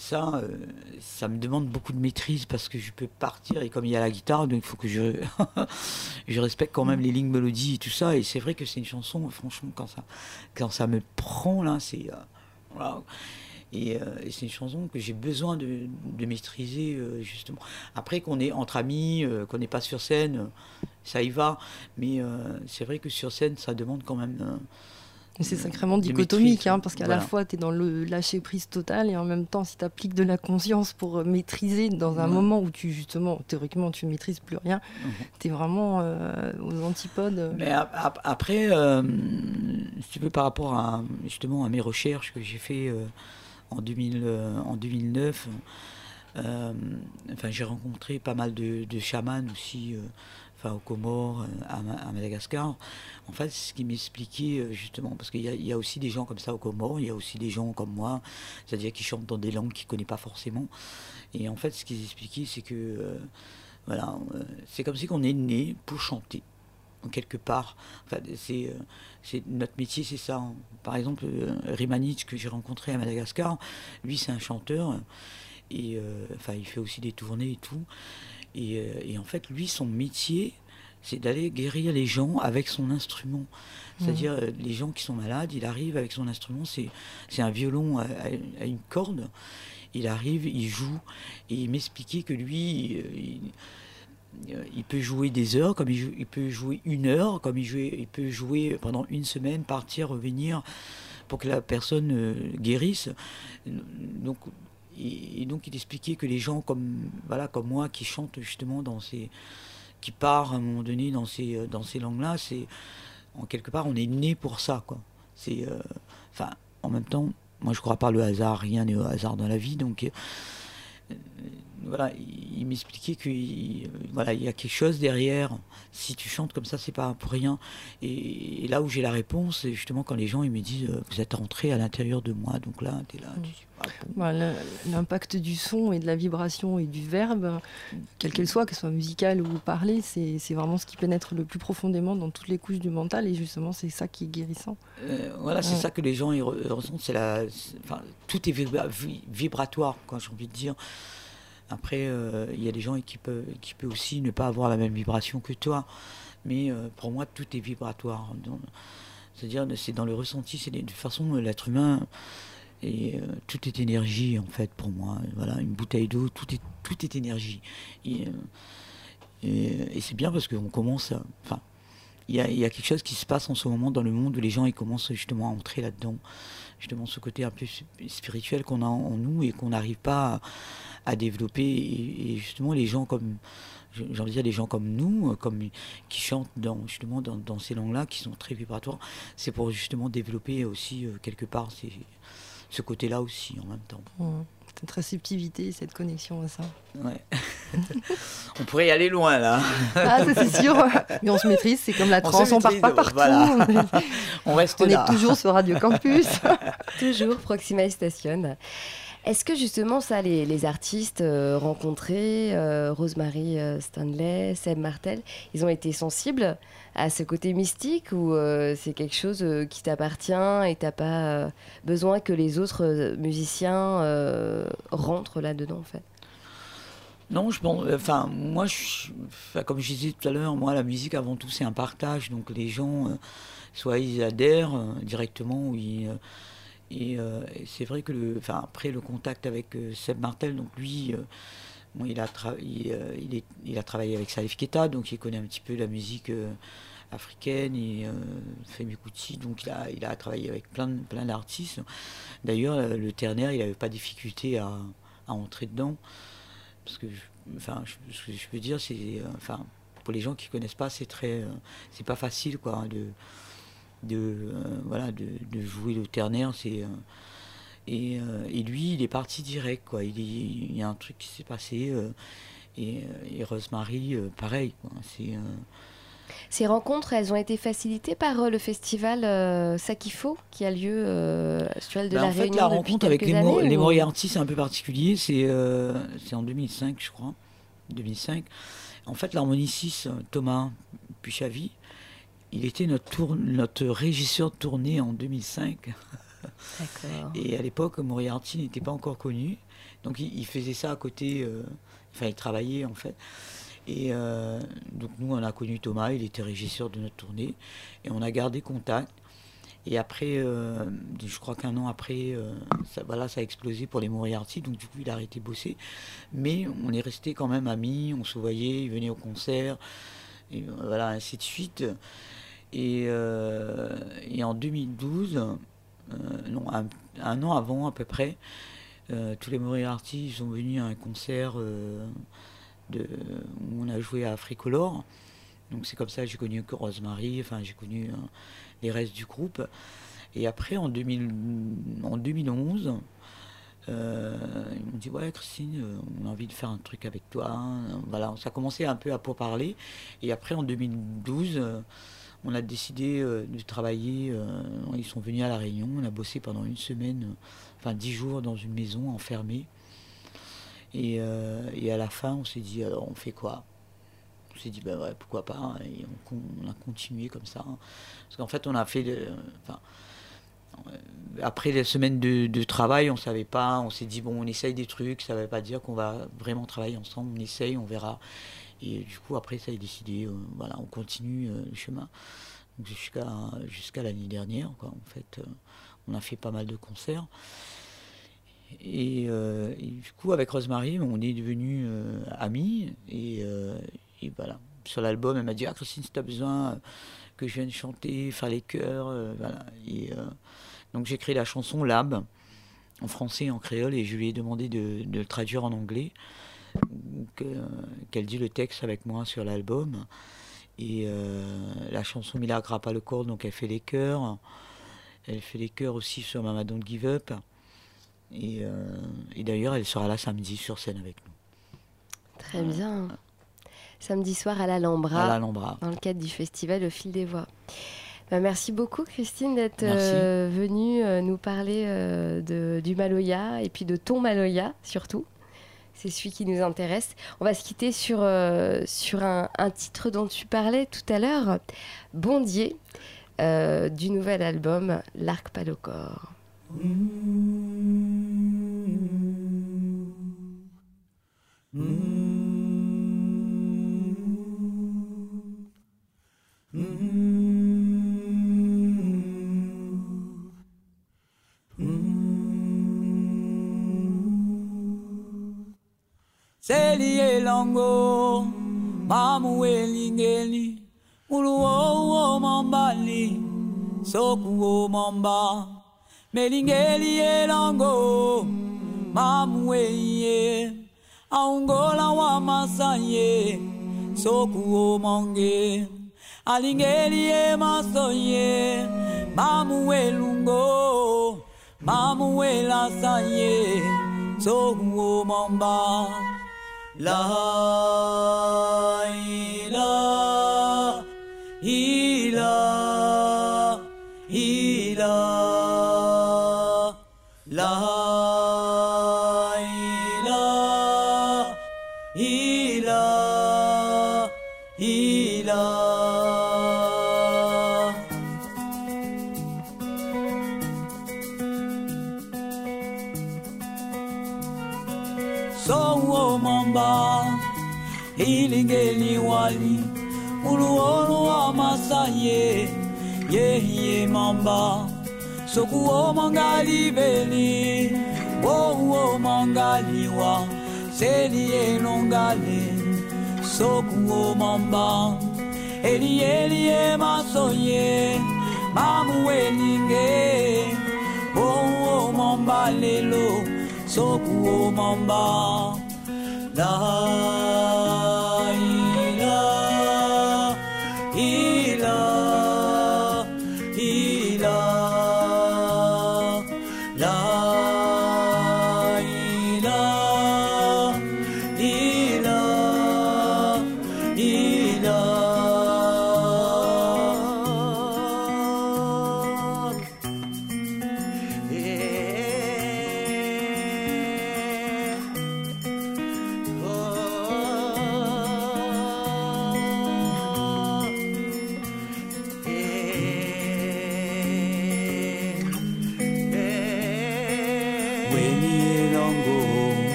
Ça, euh, ça me demande beaucoup de maîtrise parce que je peux partir et comme il y a la guitare, donc il faut que je, [LAUGHS] je respecte quand même les lignes mélodies et tout ça. Et c'est vrai que c'est une chanson, franchement, quand ça, quand ça me prend là, c'est. euh. Et, euh, et c'est une chanson que j'ai besoin de, de maîtriser euh, justement. Après qu'on est entre amis, euh, qu'on n'est pas sur scène, ça y va. Mais c'est vrai que sur scène, ça demande quand même. Euh, Mais c'est sacrément de dichotomique, hein, parce qu'à la fois, tu es dans le lâcher prise total, et en même temps, si tu appliques de la conscience pour euh, maîtriser dans un moment où tu, justement, théoriquement, tu ne maîtrises plus rien, Mhm. tu es vraiment euh, aux antipodes. Mais ap- ap- après, euh, si tu veux, par rapport à justement à mes recherches que j'ai fait euh, en, 2000, euh, en 2009, euh, enfin, j'ai rencontré pas mal de, de chamans aussi, euh, enfin, aux Comores, à, Ma- à Madagascar. En fait, ce qui m'expliquait euh, justement, parce qu'il y, y a aussi des gens comme ça aux Comores, il y a aussi des gens comme moi, c'est-à-dire qui chantent dans des langues qu'ils ne connaissent pas forcément. Et en fait, ce qu'ils expliquaient, c'est que euh, voilà, euh, c'est comme si qu'on est né pour chanter en quelque part. Enfin, c'est, notre métier, c'est ça. hein. Par exemple, Rimanic que j'ai rencontré à Madagascar, lui c'est un chanteur et euh, enfin il fait aussi des tournées et tout. Et, euh, et en fait, lui son métier, c'est d'aller guérir les gens avec son instrument. C'est-à-dire euh, les gens qui sont malades, il arrive avec son instrument, c'est, un violon à, une corde. Il arrive, il joue, et il m'expliquait que lui, euh, il, il peut jouer des heures, comme il, joue- il peut jouer une heure, comme il, jouait- il peut jouer pendant une semaine, partir, revenir, pour que la personne guérisse. Donc, et, donc il expliquait que les gens comme, voilà, comme moi qui chantent justement dans ces. qui part à un moment donné dans ces, euh, dans ces langues-là, c'est. En quelque part, on est né pour ça, quoi. C'est. euh, Enfin, en même temps, moi je crois pas le hasard, rien n'est au hasard dans la vie, donc. euh, voilà, il, m'expliquait que il- voilà, il y a quelque chose derrière. Si tu chantes comme ça, c'est pas pour rien. Et, et là où j'ai la réponse, c'est justement quand les gens ils me disent euh, vous êtes rentré à l'intérieur de moi. Donc là, tu es là, dis ah bon. Voilà, L'impact du son et de la vibration et du verbe, quel qu'elle soit, que ce soit musical ou parlé, c'est vraiment ce qui pénètre le plus profondément dans toutes les couches du mental et justement c'est ça qui est guérissant. Euh, voilà, c'est Ouais. ça que les gens ils re- ressentent. Enfin, tout est vibra- vi- vibratoire, quoi. J'ai envie de dire. Après, euh, il y a des gens qui peuvent, qui aussi ne pas avoir la même vibration que toi. Mais euh, pour moi, tout est vibratoire. C'est-à-dire, c'est dans le ressenti. C'est de toute façon, l'être humain, et euh, tout est énergie en fait pour moi. Voilà, une bouteille d'eau, tout est, tout est énergie. Et, c'est bien parce qu'on commence à. Enfin, il y y a quelque chose qui se passe en ce moment dans le monde où les gens ils commencent justement à entrer là-dedans. Justement, ce côté un peu sp- spirituel qu'on a en, nous et qu'on n'arrive pas à, développer. Et, et justement, les gens comme. J'ai envie de dire des gens comme nous, euh, comme qui chantent dans, justement dans, dans ces langues-là, qui sont très vibratoires, c'est pour justement développer aussi euh, quelque part ces- ce côté-là aussi en même temps. Mmh. Cette réceptivité, cette connexion à ça. Ouais. [LAUGHS] on pourrait y aller loin là. Ah, ça c'est sûr. Mais on se maîtrise, c'est comme la trance, on part maîtrise, pas partout. voilà. [LAUGHS] On reste on là. est toujours sur Radio Campus. [LAUGHS] Toujours Proxima Station. Est-ce que justement ça, les, artistes euh, rencontrés, euh, Rosemary euh, Stanley, Seb Martel, ils ont été sensibles à ce côté mystique ou c'est quelque chose qui t'appartient et t'as pas besoin que les autres musiciens rentrent là-dedans en fait? Non, je pense. Enfin, moi, comme je disais tout à l'heure, moi, la musique avant tout, c'est un partage. Donc, les gens, soit ils adhèrent directement, ou ils, et, euh, et c'est vrai que, le, enfin, après le contact avec euh, Seb Martel, donc lui, euh, bon, il a, il, il est, il a travaillé avec Salif Keita, donc il connaît un petit peu la musique africaine et Femi Kuti, donc il a, il a travaillé avec plein, plein d'artistes. D'ailleurs, le ternaire, il n'avait pas de difficulté à, à entrer dedans. Parce que, enfin, ce que je peux dire, c'est, enfin, pour les gens qui connaissent pas, c'est très, c'est pas facile, quoi, de, de, voilà, de, jouer le ternaire. C'est et, et, lui, il est parti direct, quoi. Il, il y a un truc qui s'est passé. et, et Rosemary, pareil, quoi. C'est ces rencontres, elles ont été facilitées par euh, le festival euh, Sakifo qui a lieu euh, de bah, la en fait, la rencontre avec les, les Moriarty, c'est un peu particulier. C'est euh, en 2005, je crois. 2005. En fait, l'harmoniciste Thomas Puchavi, il était notre, régisseur de tournée en 2005. Et à l'époque, Moriarty n'était pas encore connu. Donc il, il, faisait ça à côté. enfin, il travaillait en fait. Et euh, donc nous, on a connu Thomas, il était régisseur de notre tournée, et on a gardé contact. Et après, euh, je crois qu'un an après, euh, ça, voilà, ça a explosé pour les Moriarty, donc du coup, il a arrêté de bosser. Mais on est resté quand même amis, on se voyait, il venait au concert, et voilà, ainsi de suite. Et, et en 2012, non, un, an avant à peu près, tous les Moriarty sont venus à un concert de, où on a joué à Fricolore. Donc c'est comme ça que j'ai connu Rosemary, enfin j'ai connu euh, les restes du groupe. Et après en, 2000, en 2011, euh, ils m'ont dit ouais Christine, euh, on a envie de faire un truc avec toi. Voilà, ça a commencé un peu à parler. Et après en 2012, on a décidé de travailler. ils sont venus à la Réunion. On a bossé pendant une semaine, enfin dix jours dans une maison enfermée. Euh, et, à la fin, on s'est dit, alors on fait quoi? On s'est dit, ben ouais, pourquoi pas hein, Et on, a continué comme ça. Hein. Parce qu'en fait, on a fait. euh, après les semaines de, travail, on savait pas, on s'est dit, bon, on essaye des trucs, ça ne veut pas dire qu'on va vraiment travailler ensemble, on essaye, on verra. Et du coup, après, ça a décidé, euh, voilà, on continue le chemin. Jusqu'à jusqu'à l'année dernière, quoi, en fait, on a fait pas mal de concerts. Euh, et, du coup, avec Rosemary, on est devenus euh, amis. Euh, et, voilà. Sur l'album, elle m'a dit Ah, Christine, si tu as besoin que je vienne chanter, faire les chœurs. voilà. Et, donc, j'ai créé la chanson Lab, en français et en créole, et je lui ai demandé de, le traduire en anglais. Qu'elle dit le texte avec moi sur l'album. Et la chanson Mila pas le corps, donc elle fait les chœurs. Elle fait les chœurs aussi sur Mama Don't Give Up. Euh, et, d'ailleurs, elle sera là samedi sur scène avec nous. Très bien. Samedi soir à l'Alhambra, à dans le cadre du festival Au fil des voix. Bah, merci beaucoup Christine d'être euh, venue euh, nous parler de, du Maloya et puis de ton Maloya surtout. C'est celui qui nous intéresse. On va se quitter sur, sur un, titre dont tu parlais tout à l'heure, Bondier, du nouvel album L'Arc Palocor. seli elongo mamu elingeli uluwowo mambali sokuwo mamba melingeli elongo mamu eiye aungola wa masaye sokuwo alingeli emasoye mamu elungo mamu elasaye sokuwo mamba la ligeli wali muluolu wa masaye yehiye mamba. Sokuwo mangali beli wowo mangaliwa seliyelongale sokuwo mamba eliyeliye masoye mamuweninge wowo mamba lelo sokuwo mamba. Da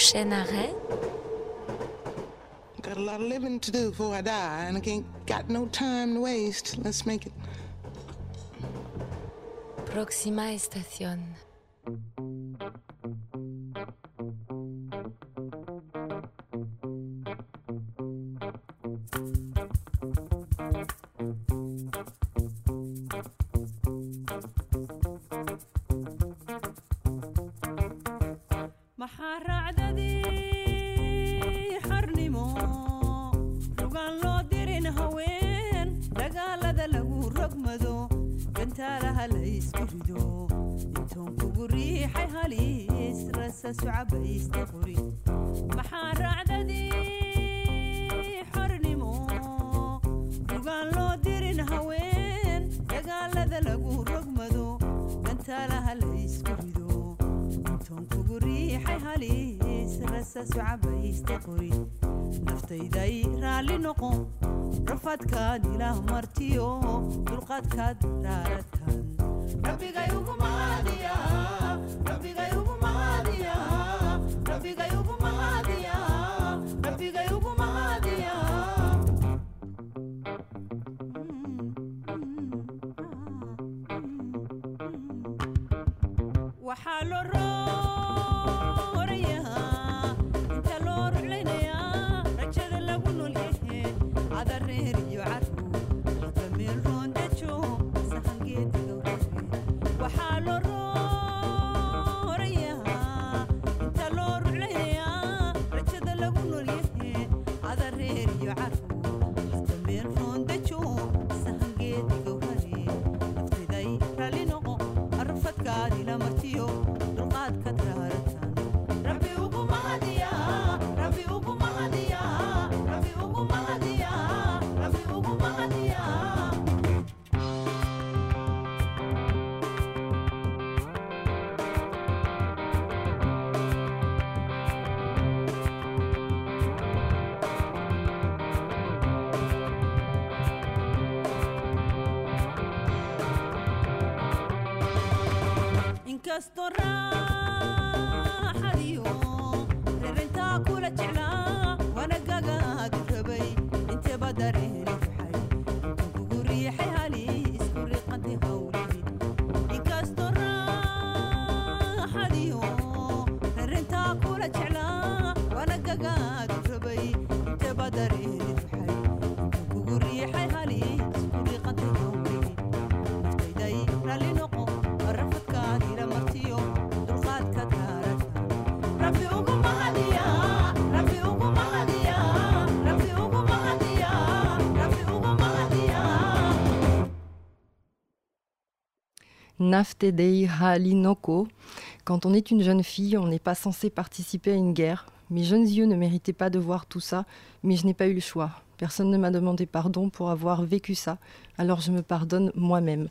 prochain arrêt. Got a lot of living to do before I die, and I ain't got no time to waste. Let's make it. Próxima estación. fadkaad ilaah martiyo dulqaadkaad daalatan dei Halinoko. Quand on est une jeune fille, on n'est pas censé participer à une guerre. Mes jeunes yeux ne méritaient pas de voir tout ça, mais je n'ai pas eu le choix. Personne ne m'a demandé pardon pour avoir vécu ça, alors je me pardonne moi-même.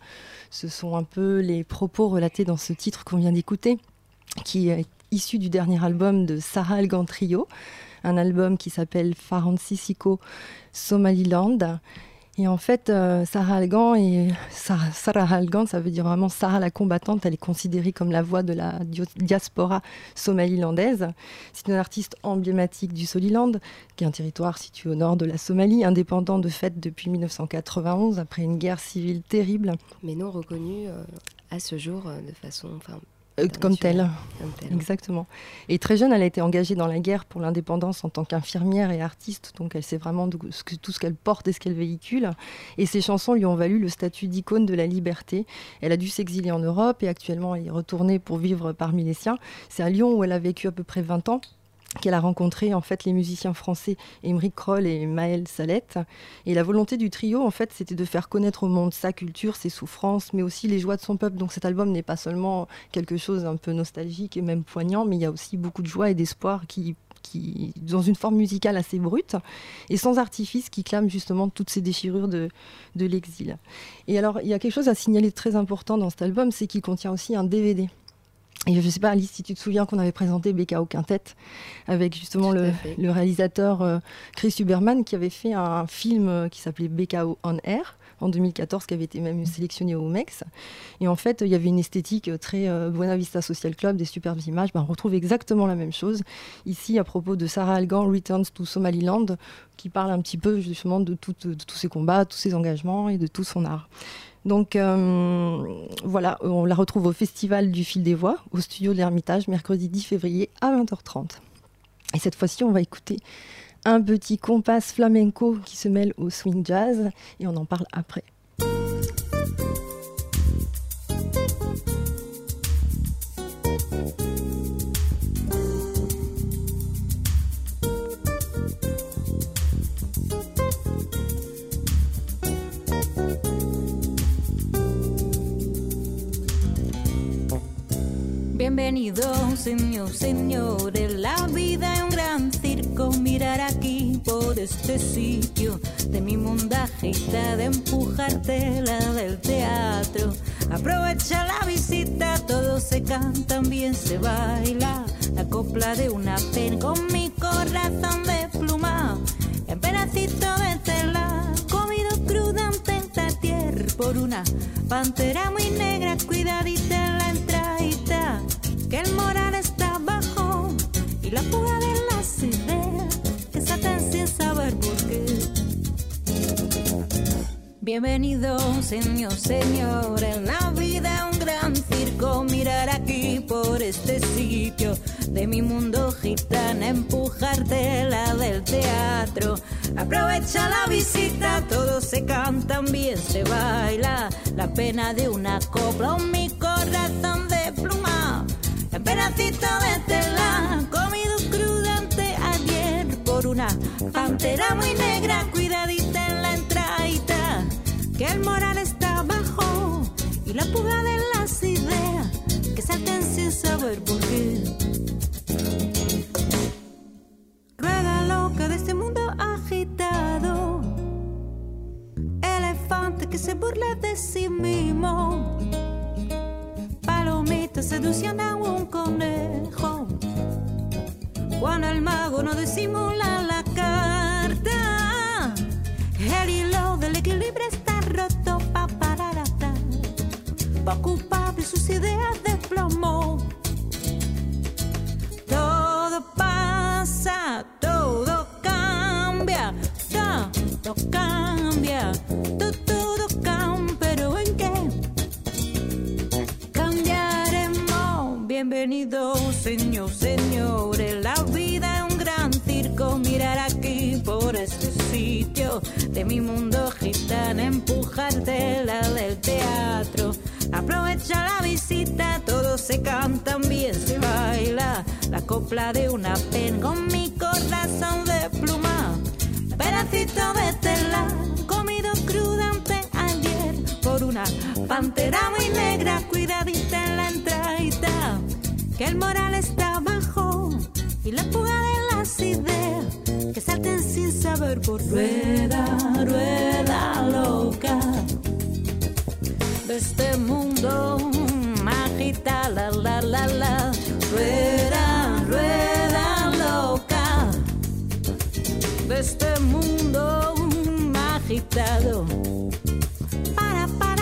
Ce sont un peu les propos relatés dans ce titre qu'on vient d'écouter, qui est issu du dernier album de Sarah Algan Trio, un album qui s'appelle Faransisiko Somaliland. Et en fait, euh, Sarah Algan, et [LAUGHS] Sarah, Algan, ça veut dire vraiment Sarah la combattante, elle est considérée comme la voix de la diaspora somalilandaise. C'est une artiste emblématique du Soliland, qui est un territoire situé au nord de la Somalie, indépendant de fait depuis 1991, après une guerre civile terrible. Mais non reconnue euh, à ce jour euh, de façon. Comme telle. internationale. Comme telle. Exactement. Et très jeune, elle a été engagée dans la guerre pour l'indépendance en tant qu'infirmière et artiste. Donc elle sait vraiment de- ce que- tout ce qu'elle porte et ce qu'elle véhicule. Et ses chansons lui ont valu le statut d'icône de la liberté. Elle a dû s'exiler en Europe et actuellement elle est retournée pour vivre parmi les siens. C'est à Lyon où elle a vécu à peu près 20 ans qu'elle a rencontré en fait les musiciens français Émeric Kroll et Maël Salette. Et la volonté du trio, en fait, c'était de faire connaître au monde sa culture, ses souffrances, mais aussi les joies de son peuple. Donc cet album n'est pas seulement quelque chose un peu nostalgique et même poignant, mais il y a aussi beaucoup de joie et d'espoir qui qui, dans une forme musicale assez brute et sans artifice qui clame justement toutes ces déchirures de, de l'exil. Et alors, il y a quelque chose à signaler de très important dans cet album, c'est qu'il contient aussi un DVD. Et je ne sais pas, Alice, si tu te souviens qu'on avait présenté BKO Quintet avec justement le, réalisateur euh, Chris Huberman qui avait fait un film euh, qui s'appelait BKO on Air en 2014 qui avait été même sélectionné au MEX. Et en fait, il y avait une esthétique euh, très euh, Buena Vista Social Club, des superbes images. Ben, on retrouve exactement la même chose ici à propos de Sarah Algan, Returns to Somaliland, qui parle un petit peu justement de, tout- de tous ses combats, tous ses engagements et de tout son art. Donc euh, voilà, on la retrouve au Festival du Fil des Voix, au studio de l'Ermitage, mercredi 10 février à 20h30. Et cette fois-ci, on va écouter un petit compas flamenco qui se mêle au swing jazz et on en parle après. Bienvenido, señor, señores. La vida es un gran circo. Mirar aquí por este sitio de mi mundajita de empujarte la del teatro. Aprovecha la visita, todo se canta, también se baila. La copla de una pena con mi corazón de pluma. En pedacito de tela, comido cruda en tierra por una pantera muy negra. Cuidadita que el moral está abajo y la fuga de las ideas que saltan sin saber por qué. Bienvenido, señor, señor, en la vida un gran circo. Mirar aquí por este sitio de mi mundo gitana, empujarte la del teatro. Aprovecha la visita, todo se canta, también se baila. La pena de una copla, o mi corazón de pluma. Pedacito de tela, comido crudante ayer por una pantera muy negra, cuidadita en la entradita, que el moral está abajo y la puga de las ideas que salten sin saber por qué. Ruega loca de este mundo agitado, elefante que se burla de sí mismo, palomita seduciendo a un conejo. Cuando el mago no disimula la carta, el hilo del equilibrio está roto pa pararata, pa ocupar de sus ideas de plomo. Todo pasa, todo cambia, todo cambia, todo, Bienvenido señor, señores, la vida es un gran circo, mirar aquí por este sitio de mi mundo gitano, empujarte la del teatro. Aprovecha la visita, todo se canta, también se baila. La copla de una pen con mi corazón de pluma. Pedacito de tela, comido crudante ayer por una pantera muy negra, cuidadita en la entradita, que el moral está bajo y la fuga de las ideas que salten sin saber por rueda, rueda loca. De este mundo agita la la la rueda, rueda loca. De este mundo agitado. Para para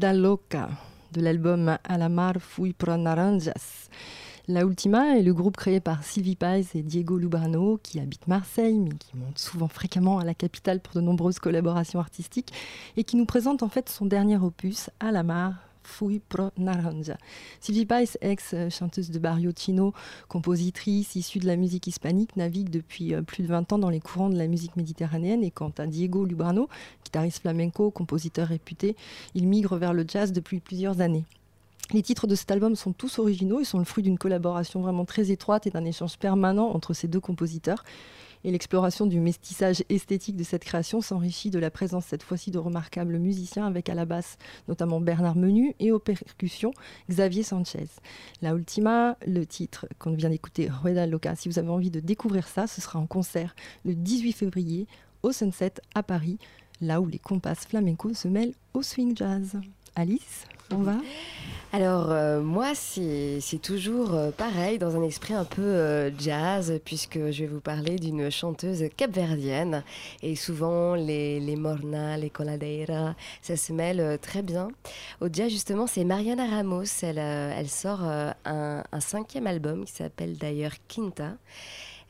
Loca de l'album A la mar fui pro naranjas. La Ultima est le groupe créé par Sylvie Pais et Diego Lubrano qui habitent Marseille mais qui monte souvent fréquemment à la capitale pour de nombreuses collaborations artistiques et qui nous présente en fait son dernier opus A la mar Fui pro Naranja. Sylvie Pais, ex-chanteuse de Barrio Chino, compositrice issue de la musique hispanique, navigue depuis euh, plus de 20 ans dans les courants de la musique méditerranéenne. Et quant à Diego Lubrano, guitariste flamenco, compositeur réputé, il migre vers le jazz depuis plusieurs années. Les titres de cet album sont tous originaux et sont le fruit d'une collaboration vraiment très étroite et d'un échange permanent entre ces deux compositeurs. Et l'exploration du mestissage esthétique de cette création s'enrichit de la présence cette fois-ci de remarquables musiciens avec à la basse notamment Bernard Menu et aux percussions Xavier Sanchez. La Ultima, le titre qu'on vient d'écouter, Rueda Loca. Si vous avez envie de découvrir ça, ce sera en concert le 18 février au Sunset à Paris, là où les compasses flamenco se mêlent au swing jazz. Alice, Alors euh, moi c'est toujours euh, pareil dans un esprit un peu euh, jazz puisque je vais vous parler d'une chanteuse capverdienne et souvent les, les morna, les coladeira, ça se mêle très bien. Au jazz justement c'est Mariana Ramos, elle, elle sort un, un cinquième album qui s'appelle d'ailleurs Quinta.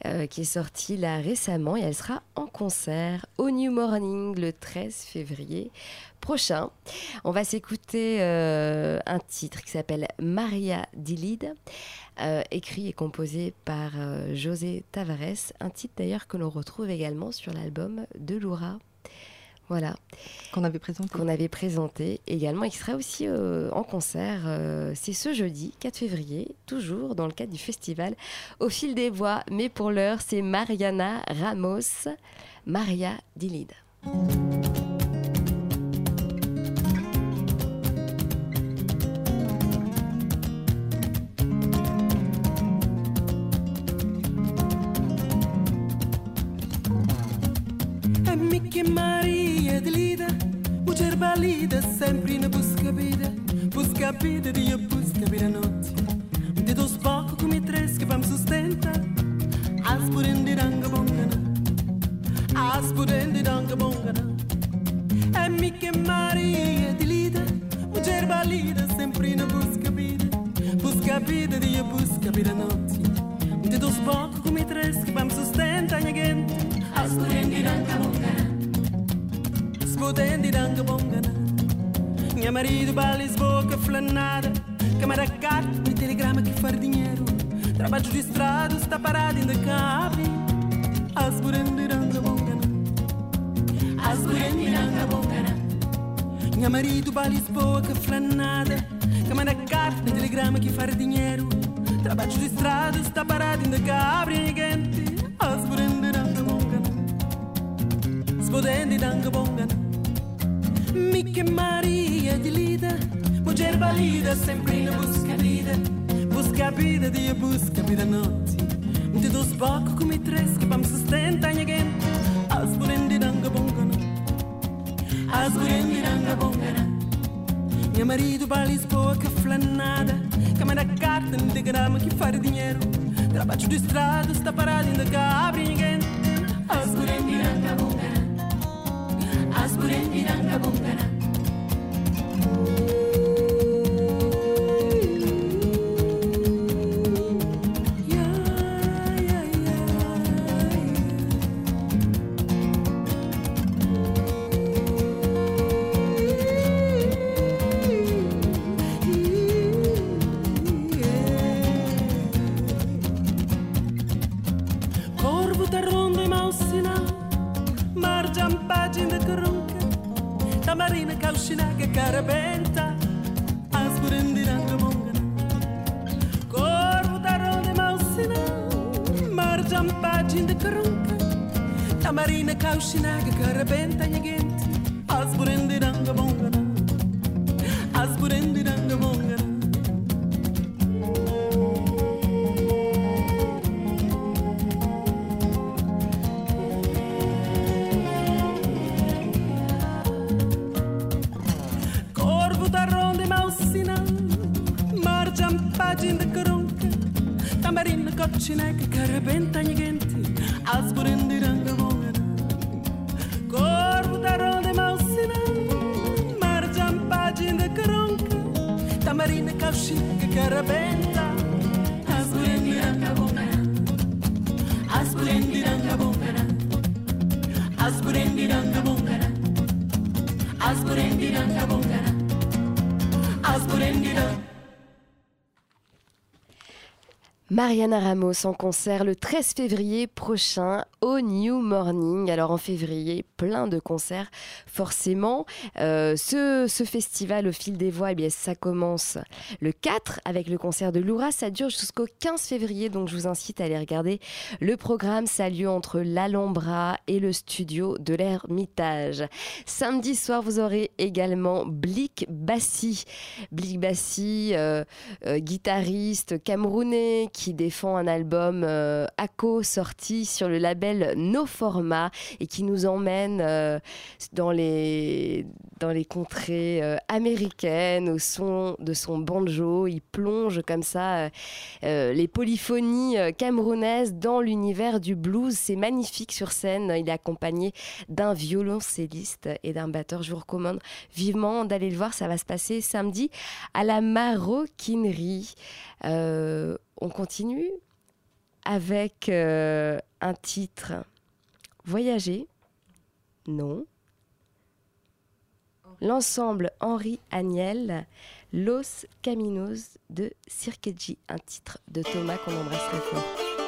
Euh, qui est sortie là récemment et elle sera en concert au New Morning le 13 février prochain. On va s'écouter euh, un titre qui s'appelle Maria Dilid, euh, écrit et composé par José Tavares, un titre d'ailleurs que l'on retrouve également sur l'album de Loura. Voilà. Qu'on avait présenté. Qu'on avait présenté également et qui sera aussi euh, en concert. euh, C'est ce jeudi 4 février, toujours dans le cadre du festival Au fil des voix. Mais pour l'heure, c'est Mariana Ramos, Maria Dilid. Mickey Maria la lite sempre in busca vita, busca vita di busca vita notte. Di dos poco come tres che vam sustenta, as purendi ranga bongana, as purendi ranga bongana. E mi che Maria di lite, mujer valida sempre in busca vita, busca vita di busca vita notte. Di dos poco come tres che vam sustenta, niente, as purendi ranga bongana. Spodendi-danga bongana. Minha marido balis boca flanada Câmara carta, telegrama que faz dinheiro Trabalho de estrada, está parado ainda cabe As burendiranga bongana. As burendiranga bongana. Minha marido balis boca flanada Câmara carta, telegrama que faz dinheiro Trabalho de estrada, está parado ainda cabe as burendiranga bongana. Spodendi-danga bongana Mickey Maria de lida Mulher balida sempre na busca vida Busca vida, dia busca vida noite De dois pouco com me três que vamos sustentar ninguém As burendiranga bongana As burendiranga bongana Meu marido balis boca flanada Câmara carta no diagrama que faz dinheiro Trabalho de estrada está parado ainda cá abre ninguém As burendiranga bongana Kulentinan gabon ganan Mariana Ramos en concert le 13 février prochain New Morning. Alors en février, plein de concerts forcément. Euh, ce, ce festival au fil des voix, eh bien, ça commence le 4 avec le concert de Loura. Ça dure jusqu'au 15 février, donc je vous incite à aller regarder le programme. Ça a lieu entre l'Alhambra et le studio de l'Ermitage. Samedi soir, vous aurez également Blick Bassi. Blick Bassi, euh, euh, guitariste camerounais qui défend un album ACO sorti sur le label No Format et qui nous emmène euh, dans les dans les contrées euh, américaines au son de son banjo. Il plonge comme ça euh, les polyphonies camerounaises dans l'univers du blues. C'est magnifique sur scène. Il est accompagné d'un violoncelliste et d'un batteur. Je vous recommande vivement d'aller le voir. Ça va se passer samedi à la Maroquinerie. On continue avec un titre Voyager Non. L'ensemble Henri Agnel, Los Caminos de Cirqueji, un titre de Thomas qu'on embrasse très fort.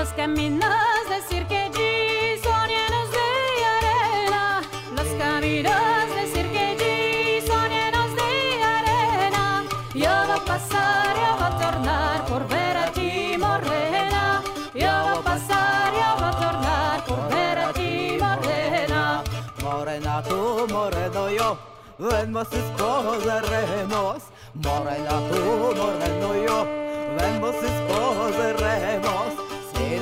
Los caminos de Cirqueji son llenos de arena. Los caminos de Cirqueji son llenos de arena. Yo voy a pasar, yo voy a tornar por ver a ti, morena. Yo voy a pasar, yo voy a tornar por ver a ti, morena. Morena tú, moreno yo, ven nos esposaremos. Morena tú, moreno yo, ven nos esposaremos. Si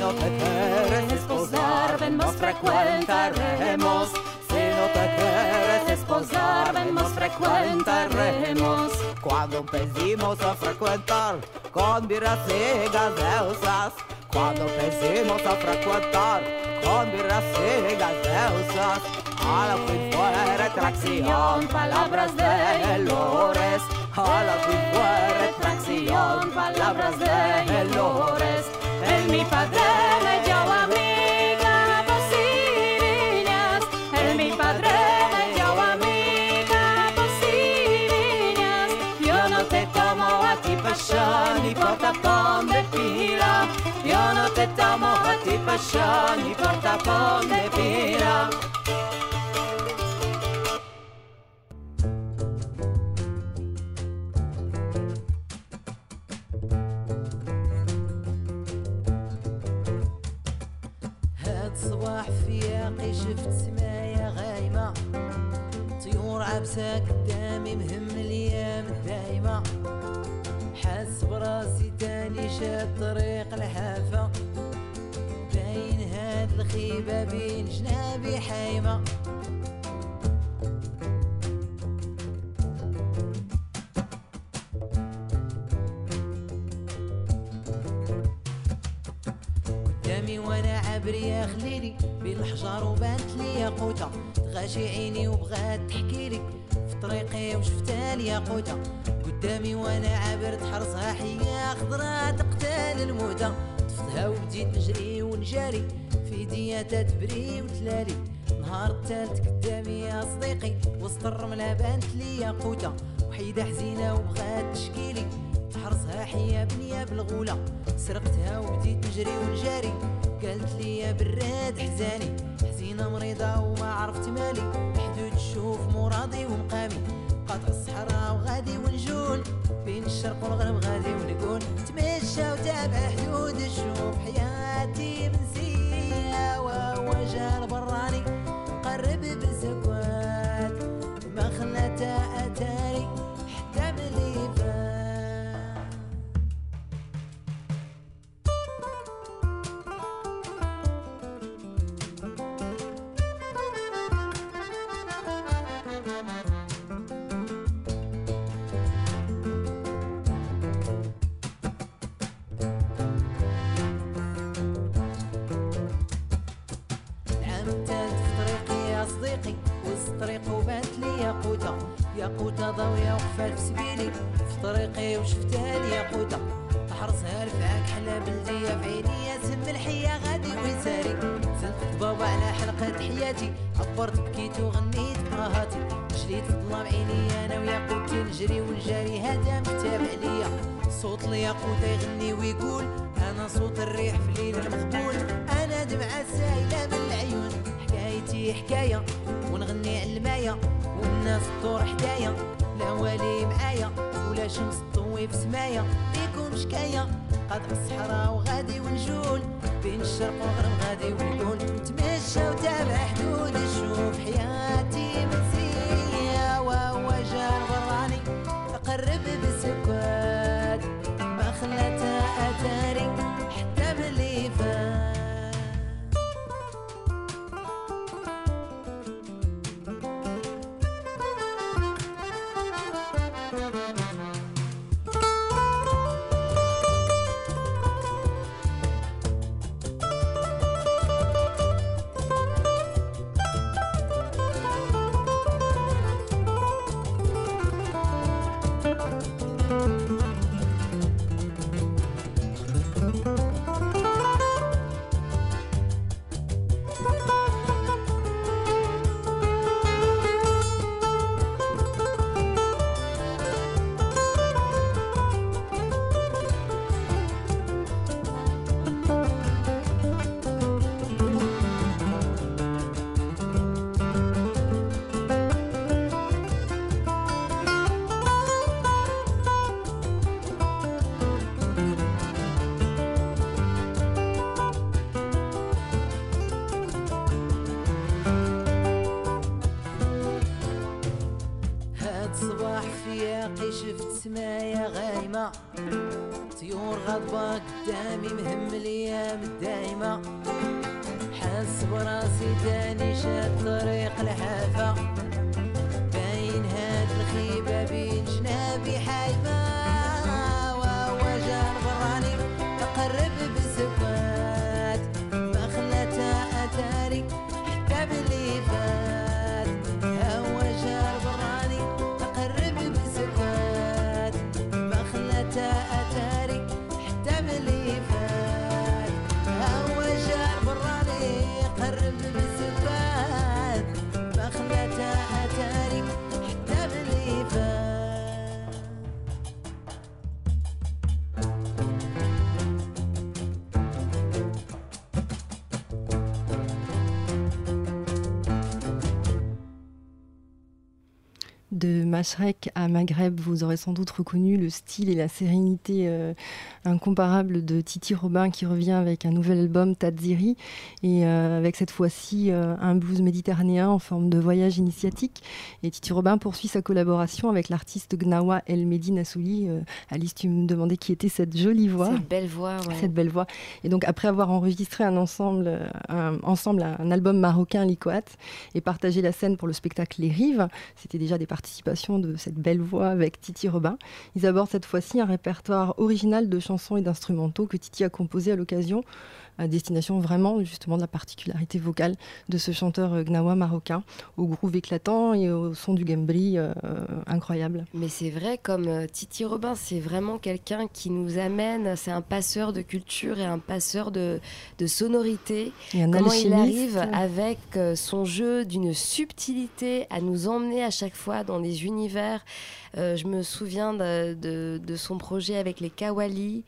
no te quieres esposar, ven nos frecuentaremos. Si no te quieres esposar, ven nos frecuentaremos. Cuando empecimos a frecuentar con miras y gaseosas. Cuando empecimos a frecuentar con miras y gaseosas. A la fin fue retracción, palabras de Lores. A la fin fue retracción, palabras de Lores. Yo no te tomo a ti pasión ni por tapón de pila. عبسة قدامي مهم الأيام الدايمة حاس براسي تاني شاد طريق الحافة. باين هاد الخيبة بين جنابي حايمة. يا خليلي بين الحجار وبانت لي ياقوتة تغاشي عيني وبغات تحكي لي في طريقي وشفتها لي ياقوتة قدامي وأنا عابر تحرصها حية خضرا تقتل مال الموتى طفتها وبديت نجري ونجاري في يديا تتبري وتلالي. نهار التالت قدامي يا صديقي وسط الرملة بانت لي قوتة. وحيدة حزينة وبغات تشكيلي تحرصها حيا بنية بالغولة. سرقتها وبديت نجري ونجاري. قالت لي يا براد حزاني. حزينة مريضة وما عرفت مالي. حدود الشوف مرادي ومقامي قاطع الصحراء وغادي ونجول بين الشرق والغرب غادي ونقول تمشى وتابع حدود الشوف حياتي منسية وهو جا البراني قرب بسكوات الطريق وبانت لي ياقوتة ياقوتة ضاوية وقفات في سبيلي. في طريقي وشفتها لي ياقوتة رفعك حلا بلدية في عيني يا سم الحية غادي ويساري. زلت بابا على حلقة حياتي عبرت بكيت وغنيت براهاتي. جريت في الظلام عيني أنا وياقوتي نجري ونجاري هذا متابع ليا صوت الياقوتة يغني ويقول أنا صوت الريح في ليل المخبول أنا دمعة سايلة من العيون حكايتي حكاية. ونغني على الماية والناس تدور حدايا لا والي معايا ولا شمس تضوي في سمايا. بيكم شكاية قاطع الصحراء وغادي ونجول. بين الشرق والغرب غادي ونقول تمشى وتابع حدود الشوف حياتي غضبة قدامي مهم الأيام الدايمة. حاس براسي تاني شاد طريق الحافة. À Maghreb, vous aurez sans doute reconnu le style et la sérénité euh, incomparable de Titi Robin qui revient avec un nouvel album Tadziri et euh, avec cette fois-ci euh, un blues méditerranéen en forme de voyage initiatique. Et Titi Robin poursuit sa collaboration avec l'artiste Gnawa El Mehdi Nassouli. Euh, Alice, tu me demandais qui était cette jolie voix. Cette belle voix, ouais. Cette belle voix. Et donc après avoir enregistré un ensemble, un, ensemble un album marocain Licoat et partagé la scène pour le spectacle Les Rives, c'était déjà des participation de cette belle voix avec Titi Robin. Ils abordent cette fois-ci un répertoire original de chansons et d'instrumentaux que Titi a composé à l'occasion à destination vraiment justement de la particularité vocale de ce chanteur euh, gnawa marocain, au groove éclatant et au son du gambri euh, incroyable. Mais c'est vrai, comme euh, Titi Robin, c'est vraiment quelqu'un qui nous amène, c'est un passeur de culture et un passeur de, de sonorité. Et un Comment il arrive avec euh, son jeu d'une subtilité à nous emmener à chaque fois dans des univers? Euh, je me souviens de, de- de son projet avec les Kawali.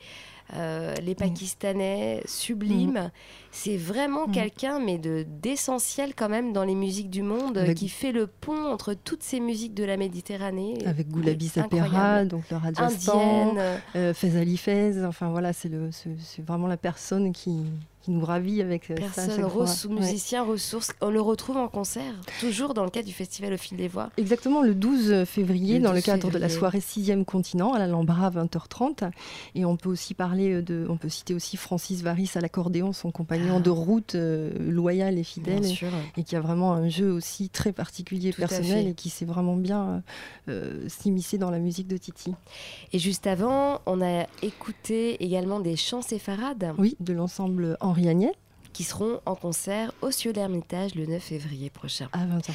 Euh, les Pakistanais, sublimes. C'est vraiment Mm. quelqu'un, mais de d'essentiel quand même dans les musiques du monde, Avec- qui fait le pont entre toutes ces musiques de la Méditerranée. Avec Goulabi Sapera, donc le Rajasthan, euh, Fez Ali Fez, enfin voilà, c'est vraiment la personne qui, qui nous ravit avec euh, ça Personne, fois. res- Ouais. musicien, ressources. On le retrouve en concert, toujours dans le cadre du festival Au fil des voix. Exactement, le 12 février, Le dans le 12 cadre de la février. soirée 6e continent, à l'Alhambra, à 20h30. Et on peut aussi parler de. On peut citer aussi Francis Varis à l'accordéon, son compagnon Ah. de route euh, loyal et fidèle. Sûr. Et, qui a vraiment un jeu aussi très particulier, Tout personnel, et qui sait vraiment bien euh, euh, s'immiscer dans la musique de Titi. Et juste avant, on a écouté également des chants séfarades. Oui, de l'ensemble Henri. Qui seront en concert au Cieux d'Hermitage le 9 février prochain. À 20h30.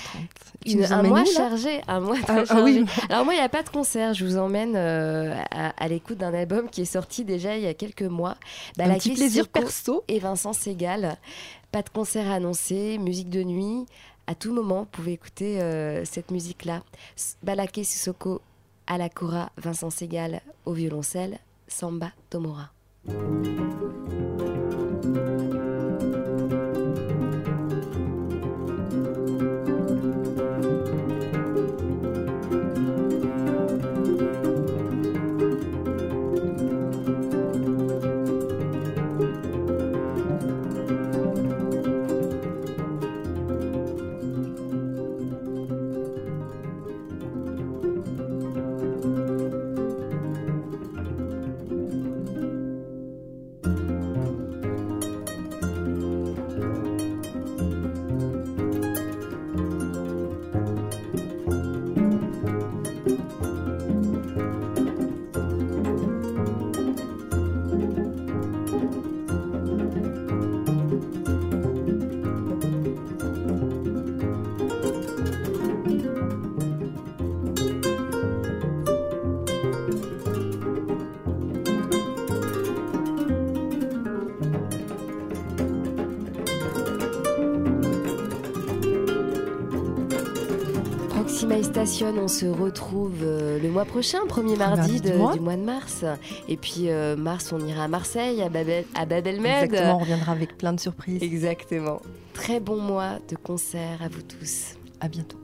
Tu Une- un mois chargé, un mois Ah, ah oui. Alors moi, il n'y a pas de concert. Je vous emmène euh, à, à l'écoute d'un album qui est sorti déjà il y a quelques mois. Un petit plaisir perso. Et Vincent Segal. Pas de concert annoncé, musique de nuit. À tout moment, vous pouvez écouter euh, cette musique-là. Balaké Sissoko à la kora, Vincent Segal au violoncelle, Samba Tomora. On se retrouve euh, le mois prochain, premier mardi, de- du mois. du mois de mars. Et puis euh, mars, on ira à Marseille, à Babel, à Babelmed. Exactement, on reviendra avec plein de surprises. Exactement. Très bon mois de concert à vous tous. À bientôt.